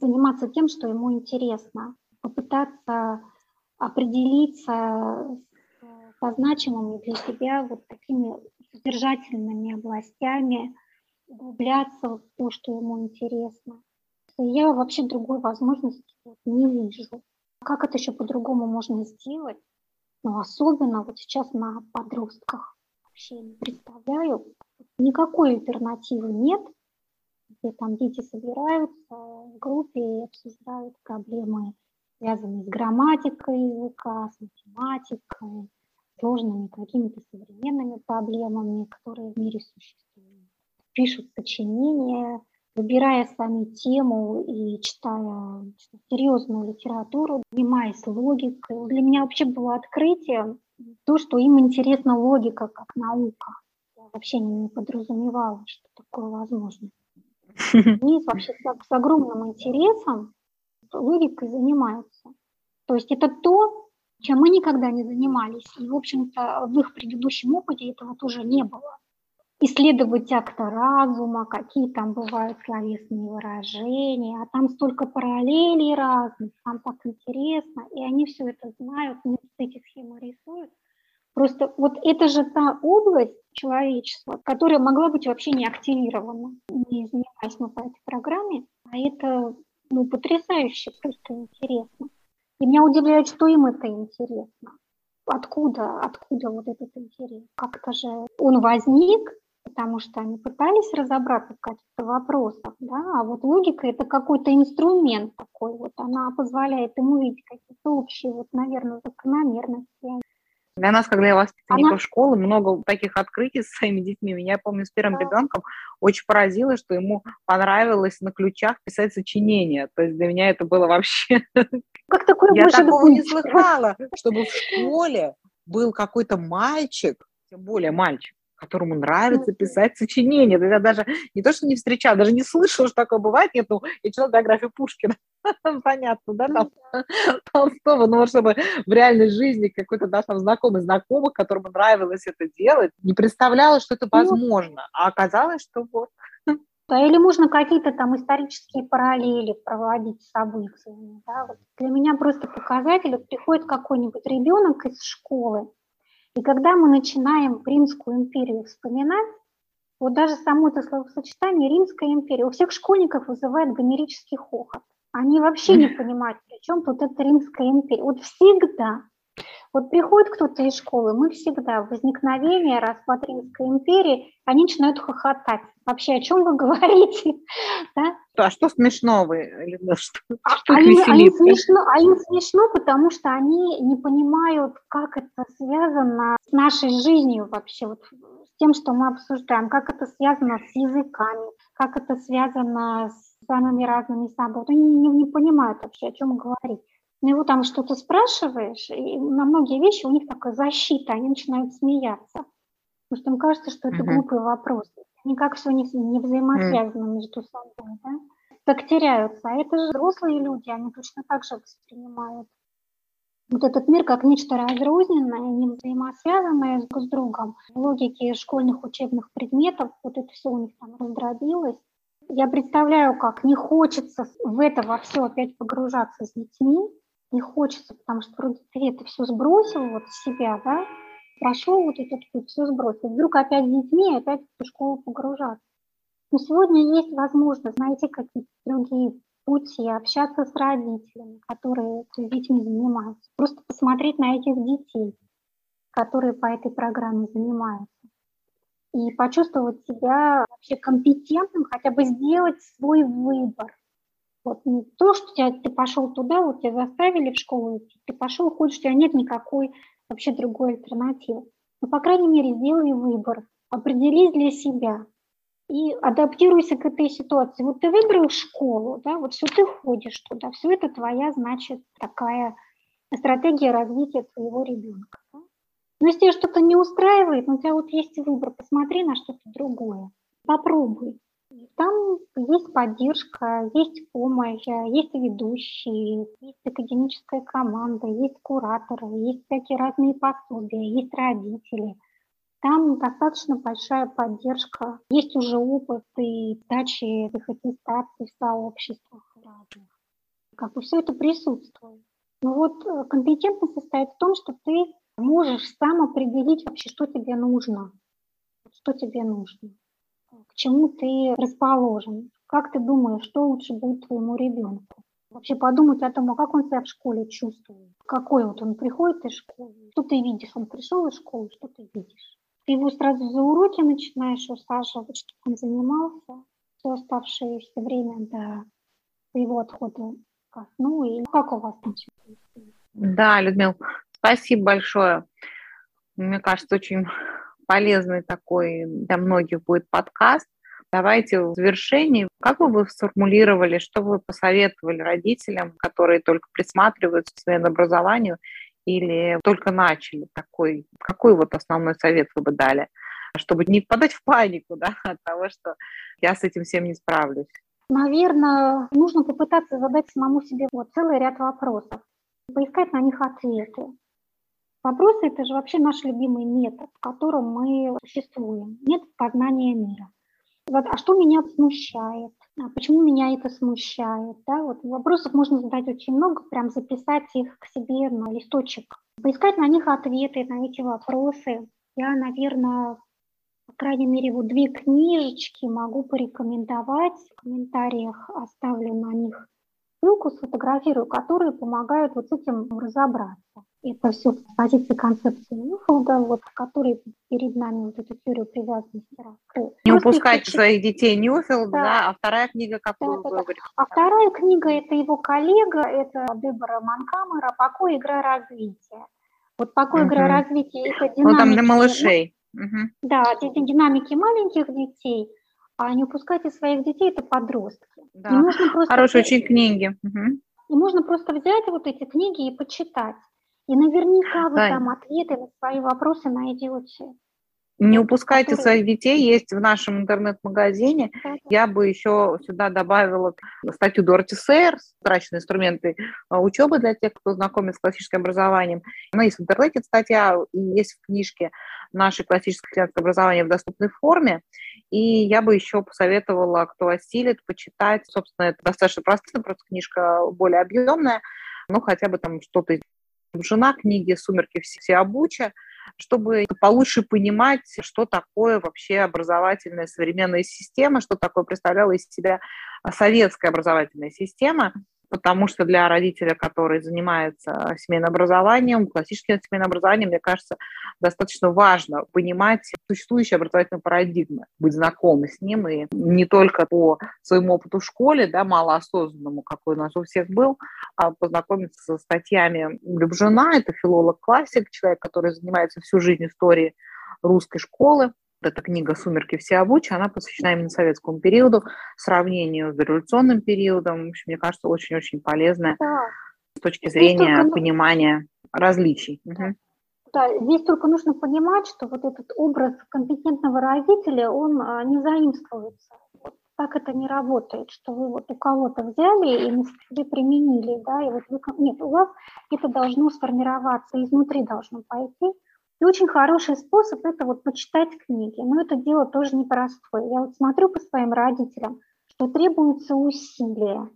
заниматься тем, что ему интересно, попытаться определиться со значимыми для себя вот такими содержательными областями, углубляться в то, что ему интересно. Я вообще другой возможности не вижу. Как это еще по-другому можно сделать? Ну, особенно вот сейчас на подростках вообще не представляю. Никакой альтернативы нет, где там дети собираются в группе и обсуждают проблемы, связанные с грамматикой языка, с математикой, сложными какими-то современными проблемами, которые в мире существуют пишут сочинения, выбирая сами тему и читая серьезную литературу, занимаясь логикой. Для меня вообще было открытие то, что им интересна логика как наука. Вообще не подразумевала, что такое возможно. Они вообще с огромным интересом логикой занимаются. То есть это то, чем мы никогда не занимались. И, в общем-то, в их предыдущем опыте этого тоже не было исследовать акты разума, какие там бывают словесные выражения, а там столько параллелей разных, там так интересно, и они все это знают, они эти схемы рисуют. Просто вот это же та область человечества, которая могла быть вообще не активирована, не занимаясь мы по этой программе, а это ну, потрясающе, просто интересно. И меня удивляет, что им это интересно. Откуда, откуда вот этот интерес? Как-то же он возник, потому что они пытались разобраться в каких-то вопросах, да, а вот логика это какой-то инструмент такой вот, она позволяет ему видеть какие-то общие, вот, наверное, закономерности. Для нас, когда я воспитанников Она... школы, много таких открытий с своими детьми. Меня, я помню, с первым да. ребенком очень поразило, что ему понравилось на ключах писать сочинения. То есть для меня это было вообще... Как такое Я такого быть? не слыхала, чтобы в школе был какой-то мальчик, тем более мальчик, которому нравится писать сочинения. Я даже не то, что не встречала, даже не слышала, что такое бывает. Нет, ну, я читала биографию Пушкина. Понятно, да, там Толстого, но чтобы в реальной жизни какой-то да, там знакомый знакомых, которому нравилось это делать, не представляла, что это ну, возможно. А оказалось, что вот. Да, или можно какие-то там исторические параллели проводить с событиями. Да? Вот для меня просто показатель, приходит какой-нибудь ребенок из школы, и когда мы начинаем Римскую империю вспоминать, вот даже само это словосочетание «Римская империя» у всех школьников вызывает гомерический хохот. Они вообще не понимают, при чем тут эта Римская империя. Вот всегда вот приходит кто-то из школы, мы всегда возникновение распад Римской империи, они начинают хохотать. Вообще, о чем вы говорите? да? А что смешно вы? Что, а, что они, они, смешно, им смешно, потому что они не понимают, как это связано с нашей жизнью вообще, вот, с тем, что мы обсуждаем, как это связано с языками, как это связано с самыми разными событиями. Они не, не понимают вообще, о чем говорить на его там что-то спрашиваешь, и на многие вещи у них такая защита, они начинают смеяться. Потому что им кажется, что это uh-huh. глупый вопрос. Никак все не, не взаимосвязано между собой. Да? Так теряются. А это же взрослые люди, они точно так же воспринимают вот этот мир как нечто разрозненное, не взаимосвязанное друг с другом. В логике школьных учебных предметов вот это все у них там раздробилось. Я представляю, как не хочется в это во все опять погружаться с детьми, не хочется, потому что вроде ты это все сбросил вот с себя, да, прошел вот этот путь, все сбросил. Вдруг опять с детьми, опять в школу погружаться. Но сегодня есть возможность найти какие-то другие пути, общаться с родителями, которые детьми занимаются. Просто посмотреть на этих детей, которые по этой программе занимаются. И почувствовать себя вообще компетентным, хотя бы сделать свой выбор. Вот не то, что тебя, ты пошел туда, вот тебя заставили в школу идти, ты пошел, ходишь, у тебя нет никакой вообще другой альтернативы. Но, по крайней мере, сделай выбор, определись для себя и адаптируйся к этой ситуации. Вот ты выбрал школу, да, вот все ты ходишь туда, все это твоя, значит, такая стратегия развития твоего ребенка. Да? Но если тебя что-то не устраивает, ну, у тебя вот есть выбор, посмотри на что-то другое, попробуй. Там есть поддержка, есть помощь, есть ведущие, есть академическая команда, есть кураторы, есть всякие разные пособия, есть родители. Там достаточно большая поддержка. Есть уже опыт и дачи этих аттестаций в сообществах разных. Как бы все это присутствует. Но вот э, компетентность состоит в том, что ты можешь сам определить вообще, что тебе нужно. Что тебе нужно к чему ты расположен, как ты думаешь, что лучше будет твоему ребенку. Вообще подумать о том, а как он себя в школе чувствует, какой вот он приходит из школы, что ты видишь, он пришел из школы, что ты видишь. Ты его сразу за уроки начинаешь усаживать, чтобы он занимался все оставшееся время до своего отхода ко сну. И как у вас начинается? Да, Людмила, спасибо большое. Мне кажется, очень полезный такой для многих будет подкаст. Давайте в завершении, как бы вы сформулировали, что вы посоветовали родителям, которые только присматриваются к своему образованию или только начали такой, какой вот основной совет вы бы дали, чтобы не подать в панику да, от того, что я с этим всем не справлюсь? Наверное, нужно попытаться задать самому себе вот целый ряд вопросов, поискать на них ответы. Вопросы – это же вообще наш любимый метод, в котором мы существуем, метод познания мира. Вот, а что меня смущает? А почему меня это смущает? Да, вот вопросов можно задать очень много, прям записать их к себе на листочек, поискать на них ответы на эти вопросы. Я, наверное, по крайней мере, вот две книжечки могу порекомендовать. В комментариях оставлю на них ссылку, сфотографирую, которые помогают вот с этим разобраться. Это все с позиции концепции Ньюфилда, вот, который перед нами вот эту теорию привязанности раскрыл. Не Просто упускайте их... своих детей Ньюфилда, да. да, а вторая книга, как да, да, говорите? А вторая книга – это его коллега, это Дебора Манкамера «Покой, игра, развитие». Вот «Покой, угу. игра, развитие» – это динамики… Вот там для малышей. Угу. Да, динамики маленьких детей – а не упускайте своих детей, это подростки. Да. И можно просто Хорошие взять, очень книги. Угу. И можно просто взять вот эти книги и почитать. И наверняка вы да. там ответы на свои вопросы найдете. Не упускайте которые... своих детей, есть в нашем интернет-магазине. Да, да. Я бы еще сюда добавила статью Дороти Сейерс «Трачные инструменты а, учебы для тех, кто знакомится с классическим образованием». Она есть в интернете статья, и есть в книжке «Наше классическое христианское образование в доступной форме». И я бы еще посоветовала, кто осилит, почитать. Собственно, это достаточно простая, просто книжка более объемная, ну, хотя бы там что-то жена книги «Сумерки всеобуча», чтобы получше понимать, что такое вообще образовательная современная система, что такое представляла из себя советская образовательная система потому что для родителя, который занимается семейным образованием, классическим семейным образованием, мне кажется, достаточно важно понимать существующие образовательные парадигмы, быть знакомы с ним, и не только по своему опыту в школе, да, малоосознанному, какой у нас у всех был, а познакомиться со статьями Любжина, это филолог-классик, человек, который занимается всю жизнь историей русской школы, эта книга «Сумерки всеобучи», она посвящена именно советскому периоду, сравнению с революционным периодом. В общем, мне кажется, очень-очень полезная да. с точки зрения только... понимания различий. Да. Угу. Да, здесь только нужно понимать, что вот этот образ компетентного родителя, он а, не заимствуется. Так это не работает, что вы вот у кого-то взяли и на себе применили, да, и вот вы, нет, у вас это должно сформироваться, изнутри должно пойти, и очень хороший способ – это вот почитать книги. Но это дело тоже непростое. Я вот смотрю по своим родителям, что требуется усилие.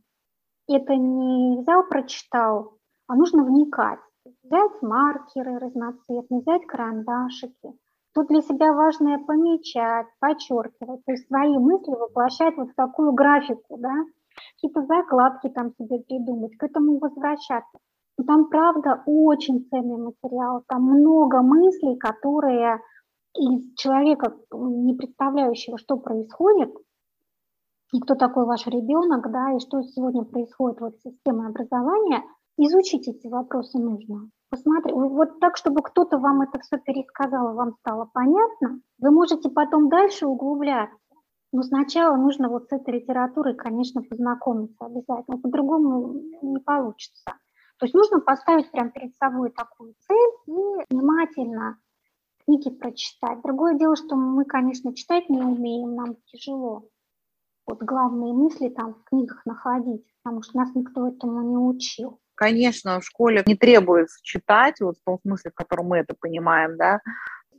Это не взял, прочитал, а нужно вникать. Взять маркеры разноцветные, взять карандашики. Тут для себя важно помечать, подчеркивать, то есть свои мысли воплощать вот в такую графику, да, какие-то закладки там себе придумать, к этому возвращаться. Там, правда, очень ценный материал, там много мыслей, которые из человека, не представляющего, что происходит, и кто такой ваш ребенок, да, и что сегодня происходит вот в системе образования, изучить эти вопросы нужно. Посмотри, вот так, чтобы кто-то вам это все пересказал, вам стало понятно, вы можете потом дальше углубляться. Но сначала нужно вот с этой литературой, конечно, познакомиться обязательно, по-другому не получится. То есть нужно поставить прямо перед собой такую цель и внимательно книги прочитать. Другое дело, что мы, конечно, читать не умеем, нам тяжело. Вот главные мысли там в книгах находить, потому что нас никто этому не учил. Конечно, в школе не требуется читать, вот в том смысле, в котором мы это понимаем, да,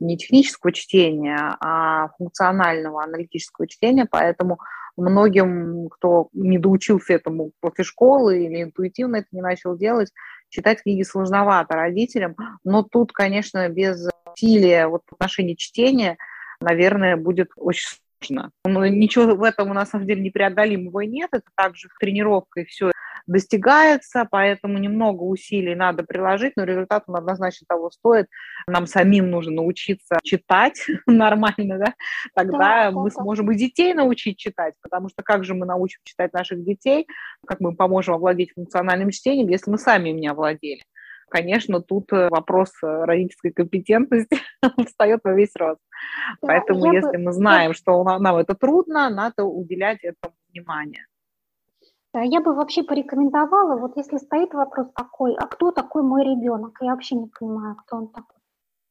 не технического чтения, а функционального аналитического чтения, поэтому многим, кто не доучился этому после школы или интуитивно это не начал делать, читать книги сложновато родителям, но тут, конечно, без усилия вот, в отношении чтения, наверное, будет очень сложно. Но ничего в этом на самом деле непреодолимого нет, это также тренировкой все достигается, поэтому немного усилий надо приложить, но результат он однозначно того стоит. Нам самим нужно научиться читать нормально, да? Тогда да, мы да, сможем и детей научить читать, потому что как же мы научим читать наших детей, как мы поможем овладеть функциональным чтением, если мы сами им не овладели. Конечно, тут э, вопрос э, родительской компетентности встает во весь рост. Да, Поэтому, если бы... мы знаем, что нам это трудно, надо уделять этому внимание. Я бы вообще порекомендовала, вот если стоит вопрос такой, а кто такой мой ребенок? Я вообще не понимаю, кто он такой.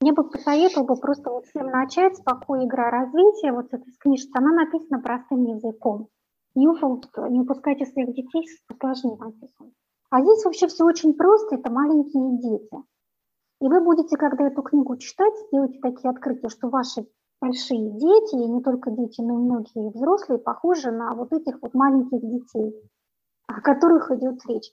Я бы посоветовала бы просто вот всем начать с покоя игра развития, вот эта книжка, она написана простым языком. Не, не упускайте своих детей с сложнее написано. А здесь вообще все очень просто, это маленькие дети. И вы будете, когда эту книгу читать, делать такие открытия, что ваши большие дети, и не только дети, но и многие взрослые, похожи на вот этих вот маленьких детей о которых идет речь.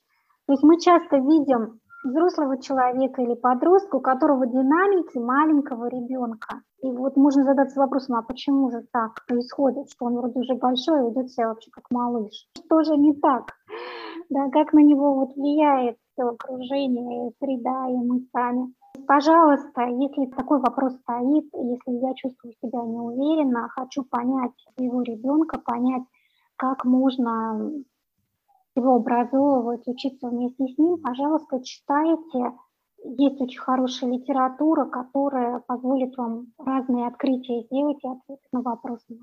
То есть мы часто видим взрослого человека или подростка, у которого динамики маленького ребенка. И вот можно задаться вопросом, а почему же так происходит, что он вроде уже большой и ведет себя вообще как малыш? Что же не так? Да, как на него вот влияет все окружение, среда и мы сами. Пожалуйста, если такой вопрос стоит, если я чувствую себя неуверенно, хочу понять своего ребенка, понять, как можно его образовывать, учиться вместе с ним, пожалуйста, читайте. Есть очень хорошая литература, которая позволит вам разные открытия сделать и ответы на вопросы.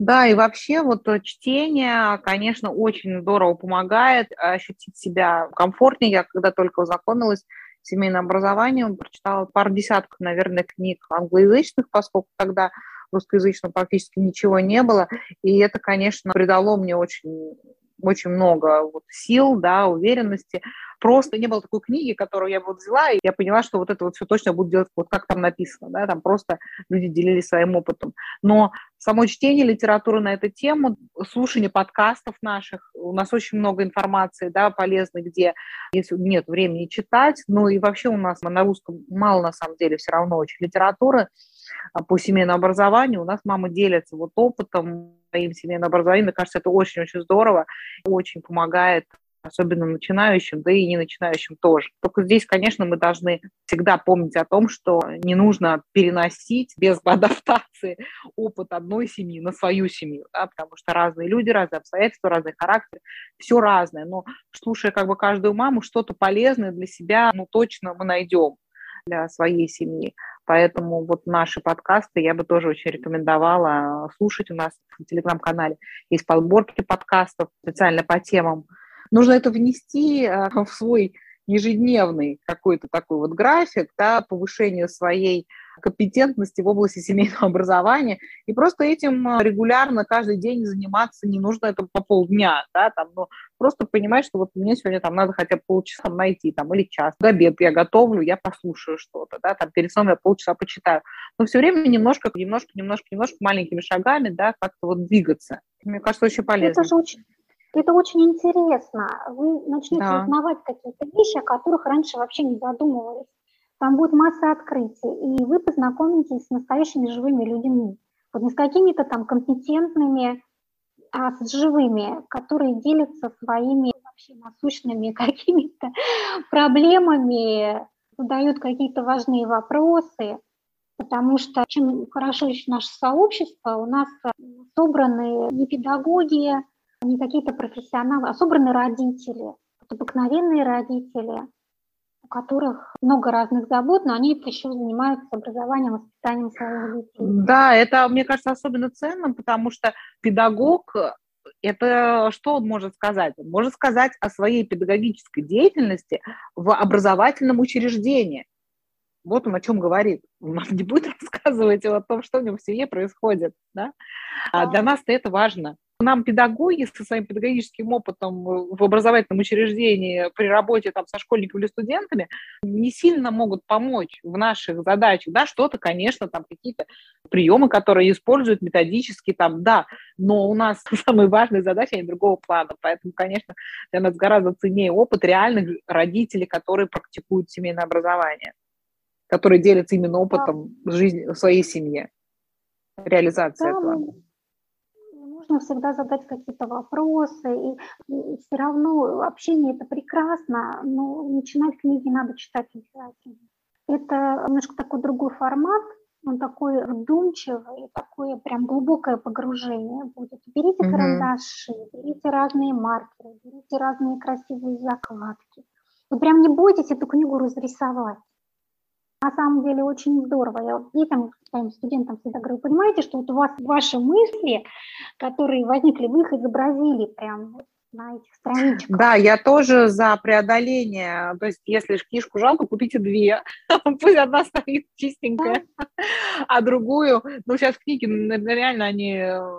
Да, и вообще вот чтение, конечно, очень здорово помогает ощутить себя комфортнее. Я когда только знакомилась с семейным образованием, прочитала пару десятков, наверное, книг англоязычных, поскольку тогда русскоязычного практически ничего не было. И это, конечно, придало мне очень очень много вот сил, да, уверенности. Просто не было такой книги, которую я вот взяла, и я поняла, что вот это вот все точно буду делать вот как там написано, да, там просто люди делились своим опытом. Но само чтение литературы на эту тему, слушание подкастов наших, у нас очень много информации, да, полезной, где если нет времени читать, ну и вообще у нас на русском мало на самом деле все равно очень литературы, по семейному образованию. У нас мама делится вот опытом своим семейным образованием. Мне кажется, это очень-очень здорово, очень помогает особенно начинающим, да и не начинающим тоже. Только здесь, конечно, мы должны всегда помнить о том, что не нужно переносить без адаптации опыт одной семьи на свою семью, да, потому что разные люди, разные обстоятельства, разный характер, все разное. Но слушая как бы каждую маму, что-то полезное для себя, ну, точно мы найдем для своей семьи. Поэтому вот наши подкасты я бы тоже очень рекомендовала слушать у нас в телеграм-канале. Есть подборки подкастов специально по темам. Нужно это внести э, в свой ежедневный какой-то такой вот график, да, повышение своей компетентности в области семейного образования, и просто этим а, регулярно каждый день заниматься, не нужно это по полдня, да, там, но просто понимать, что вот мне сегодня там надо хотя бы полчаса найти, там, или час, в обед я готовлю, я послушаю что-то, да, там, перед сном я полчаса почитаю, но все время немножко, немножко, немножко, немножко маленькими шагами, да, как-то вот двигаться. Мне кажется, очень полезно. Это же очень, это очень интересно. Вы начнете да. узнавать какие-то вещи, о которых раньше вообще не задумывались. Там будет масса открытий, и вы познакомитесь с настоящими живыми людьми. Вот не с какими-то там компетентными, а с живыми, которые делятся своими вообще насущными какими-то проблемами, задают какие-то важные вопросы, потому что чем хорошо еще наше сообщество, у нас собраны не педагоги, не какие-то профессионалы, а собраны родители, обыкновенные родители, которых много разных забот, но они еще занимаются образованием, воспитанием своих детей. Да, это, мне кажется, особенно ценно, потому что педагог это что он может сказать? Он может сказать о своей педагогической деятельности в образовательном учреждении. Вот он о чем говорит. Он нам не будет рассказывать о том, что у него в семье происходит. Да? А для нас-то это важно нам педагоги со своим педагогическим опытом в образовательном учреждении при работе там, со школьниками или студентами не сильно могут помочь в наших задачах. Да, что-то, конечно, там какие-то приемы, которые используют методически, там, да, но у нас самые важные задачи, они другого плана. Поэтому, конечно, для нас гораздо ценнее опыт реальных родителей, которые практикуют семейное образование, которые делятся именно опытом жизни в своей семье, реализации этого нужно всегда задать какие-то вопросы, и, все равно общение это прекрасно, но начинать книги надо читать обязательно. Это немножко такой другой формат, он такой вдумчивый, такое прям глубокое погружение будет. Берите mm-hmm. карандаши, берите разные маркеры, берите разные красивые закладки. Вы прям не бойтесь эту книгу разрисовать. На самом деле очень здорово. Я вот детям, своим студентам всегда говорю, понимаете, что вот у вас ваши мысли, которые возникли, вы их изобразили прям на этих страничках. Да, я тоже за преодоление. То есть, если книжку жалко, купите две. Пусть одна стоит чистенькая, а другую... Ну, сейчас книги, реально, они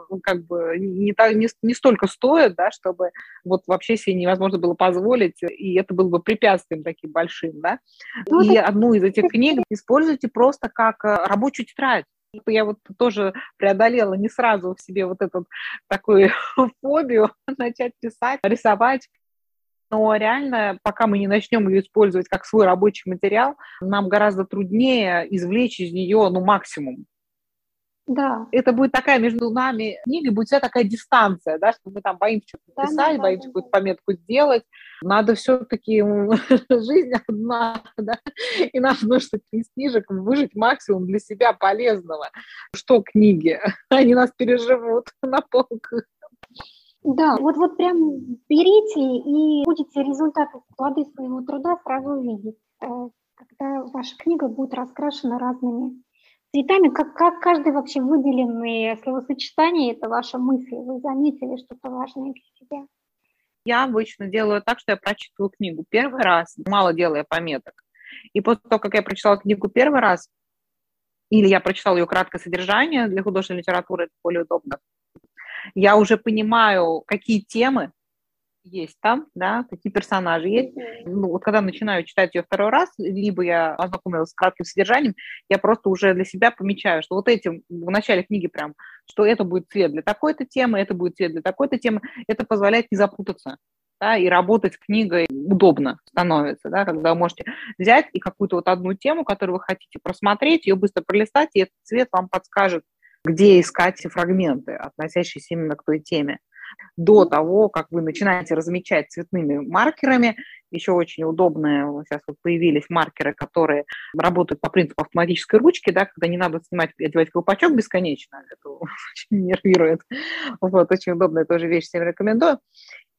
ну, как бы не, так, не, не столько стоят, да, чтобы вот вообще себе невозможно было позволить, и это было бы препятствием таким большим, да. Ну, и одну из этих книг используйте просто как э, рабочую тетрадь я вот тоже преодолела не сразу в себе вот эту такую фобию начать писать, рисовать. Но реально, пока мы не начнем ее использовать как свой рабочий материал, нам гораздо труднее извлечь из нее ну, максимум. Да. Это будет такая между нами книга, будет вся такая дистанция, да, что мы там боимся что-то да, написать, да, боимся да, какую-то пометку сделать. Надо все-таки жизнь одна, да, и нам нужно из книжек выжить максимум для себя полезного. Что книги? Они нас переживут на полках. Да, вот, вот прям берите и будете результаты, плоды своего труда сразу увидеть, э, когда ваша книга будет раскрашена разными цветами, как, как каждый вообще выделенный словосочетание, это ваша мысль, вы заметили что-то важное для себя? Я обычно делаю так, что я прочитываю книгу первый раз, мало делая пометок. И после того, как я прочитала книгу первый раз, или я прочитала ее краткое содержание для художественной литературы, это более удобно, я уже понимаю, какие темы есть там, да, какие персонажи есть. Ну, вот когда начинаю читать ее второй раз, либо я ознакомилась с кратким содержанием, я просто уже для себя помечаю, что вот этим в начале книги прям, что это будет цвет для такой-то темы, это будет цвет для такой-то темы, это позволяет не запутаться. Да, и работать с книгой удобно становится, да, когда вы можете взять и какую-то вот одну тему, которую вы хотите просмотреть, ее быстро пролистать, и этот цвет вам подскажет, где искать фрагменты, относящиеся именно к той теме до того, как вы начинаете размечать цветными маркерами. Еще очень удобные сейчас вот появились маркеры, которые работают по принципу автоматической ручки, да, когда не надо снимать, одевать колпачок бесконечно, это очень нервирует. Вот, очень удобная тоже вещь, всем рекомендую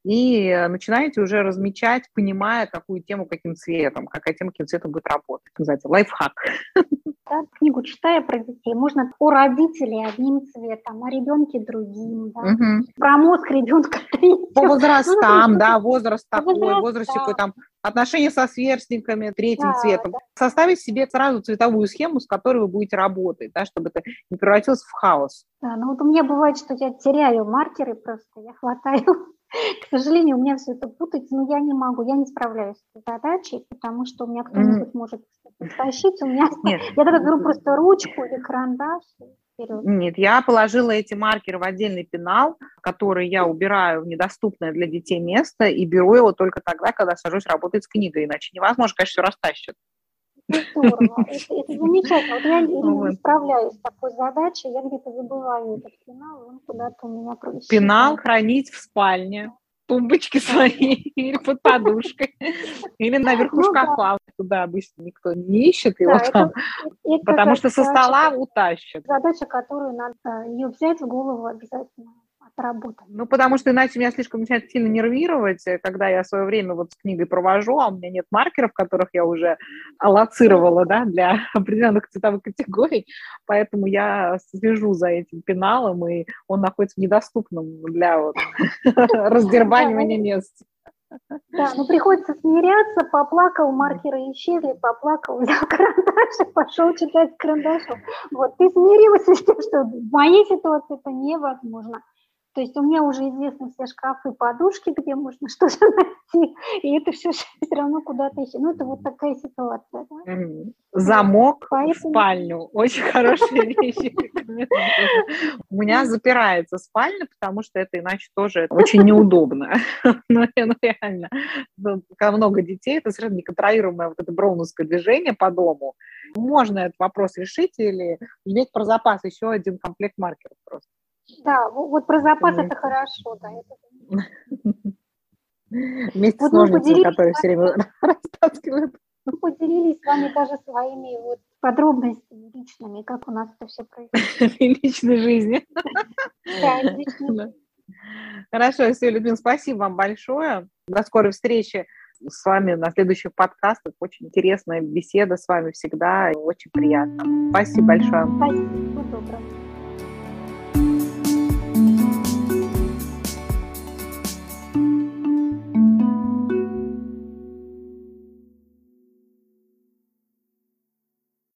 и начинаете уже размечать, понимая, какую тему каким цветом, какая тема каким цветом будет работать. Называется лайфхак. Да, книгу читая про детей, можно о родителей одним цветом, о ребенке другим, да? угу. про мозг ребенка. По возрастам, да, возраст такой, возраст такой, там, отношения со сверстниками третьим да, цветом. Да. Составить себе сразу цветовую схему, с которой вы будете работать, да, чтобы это не превратилось в хаос. Да, ну вот у меня бывает, что я теряю маркеры просто, я хватаю К сожалению, у меня все это путается, но я не могу, я не справляюсь с этой задачей, потому что у меня кто-нибудь mm. может тащить, у меня... Нет. Я тогда беру просто ручку или карандаш, Вперед. Нет, я положила эти маркеры в отдельный пенал, который я убираю в недоступное для детей место и беру его только тогда, когда сажусь работать с книгой, иначе невозможно, конечно, все растащит. Здорово, это, это замечательно. Вот я Ирина, не справляюсь с такой задачей, я где-то забываю этот пенал, он куда-то у меня происчезает. Пенал хранить в спальне. Тумбочке своей или под подушкой, или наверху ну, шкафа, куда обычно никто не ищет его да, там, это, потому что со стола утащат. Задача, которую надо ее взять в голову обязательно отработать. Ну, потому что иначе меня слишком начинает сильно нервировать, э, когда я свое время вот с книгой провожу, а у меня нет маркеров, которых я уже аллоцировала, да, для определенных цветовых категорий, поэтому я слежу за этим пеналом, и он находится в недоступном для вот раздербанивания мест. Да, ну приходится смиряться, поплакал, маркеры исчезли, поплакал, взял карандаш и пошел читать карандашом. Вот, ты смирился с тем, что в моей ситуации это невозможно. То есть у меня уже известны все шкафы, подушки, где можно что-то найти, и это все все равно куда-то ищет. Ну, это вот такая ситуация. Да? Замок Поэтому... в спальню. Очень хорошая вещь. У меня запирается спальня, потому что это иначе тоже очень неудобно. Ну, ну, реально. Ну, когда много детей, это совершенно неконтролируемое вот это броуновское движение по дому. Можно этот вопрос решить или иметь про запас еще один комплект маркеров просто. Да, вот про запас это хорошо, да. Это... Вместе вот с ножницами, которые все время растаскивают. Мы поделились с вами даже своими вот подробностями личными, как у нас это все происходит. Личной жизни. Да, личной Хорошо, все, Людмила, спасибо вам большое. До скорой встречи с вами на следующих подкастах. Очень интересная беседа с вами всегда. Очень приятно. Спасибо большое. Спасибо, доброго.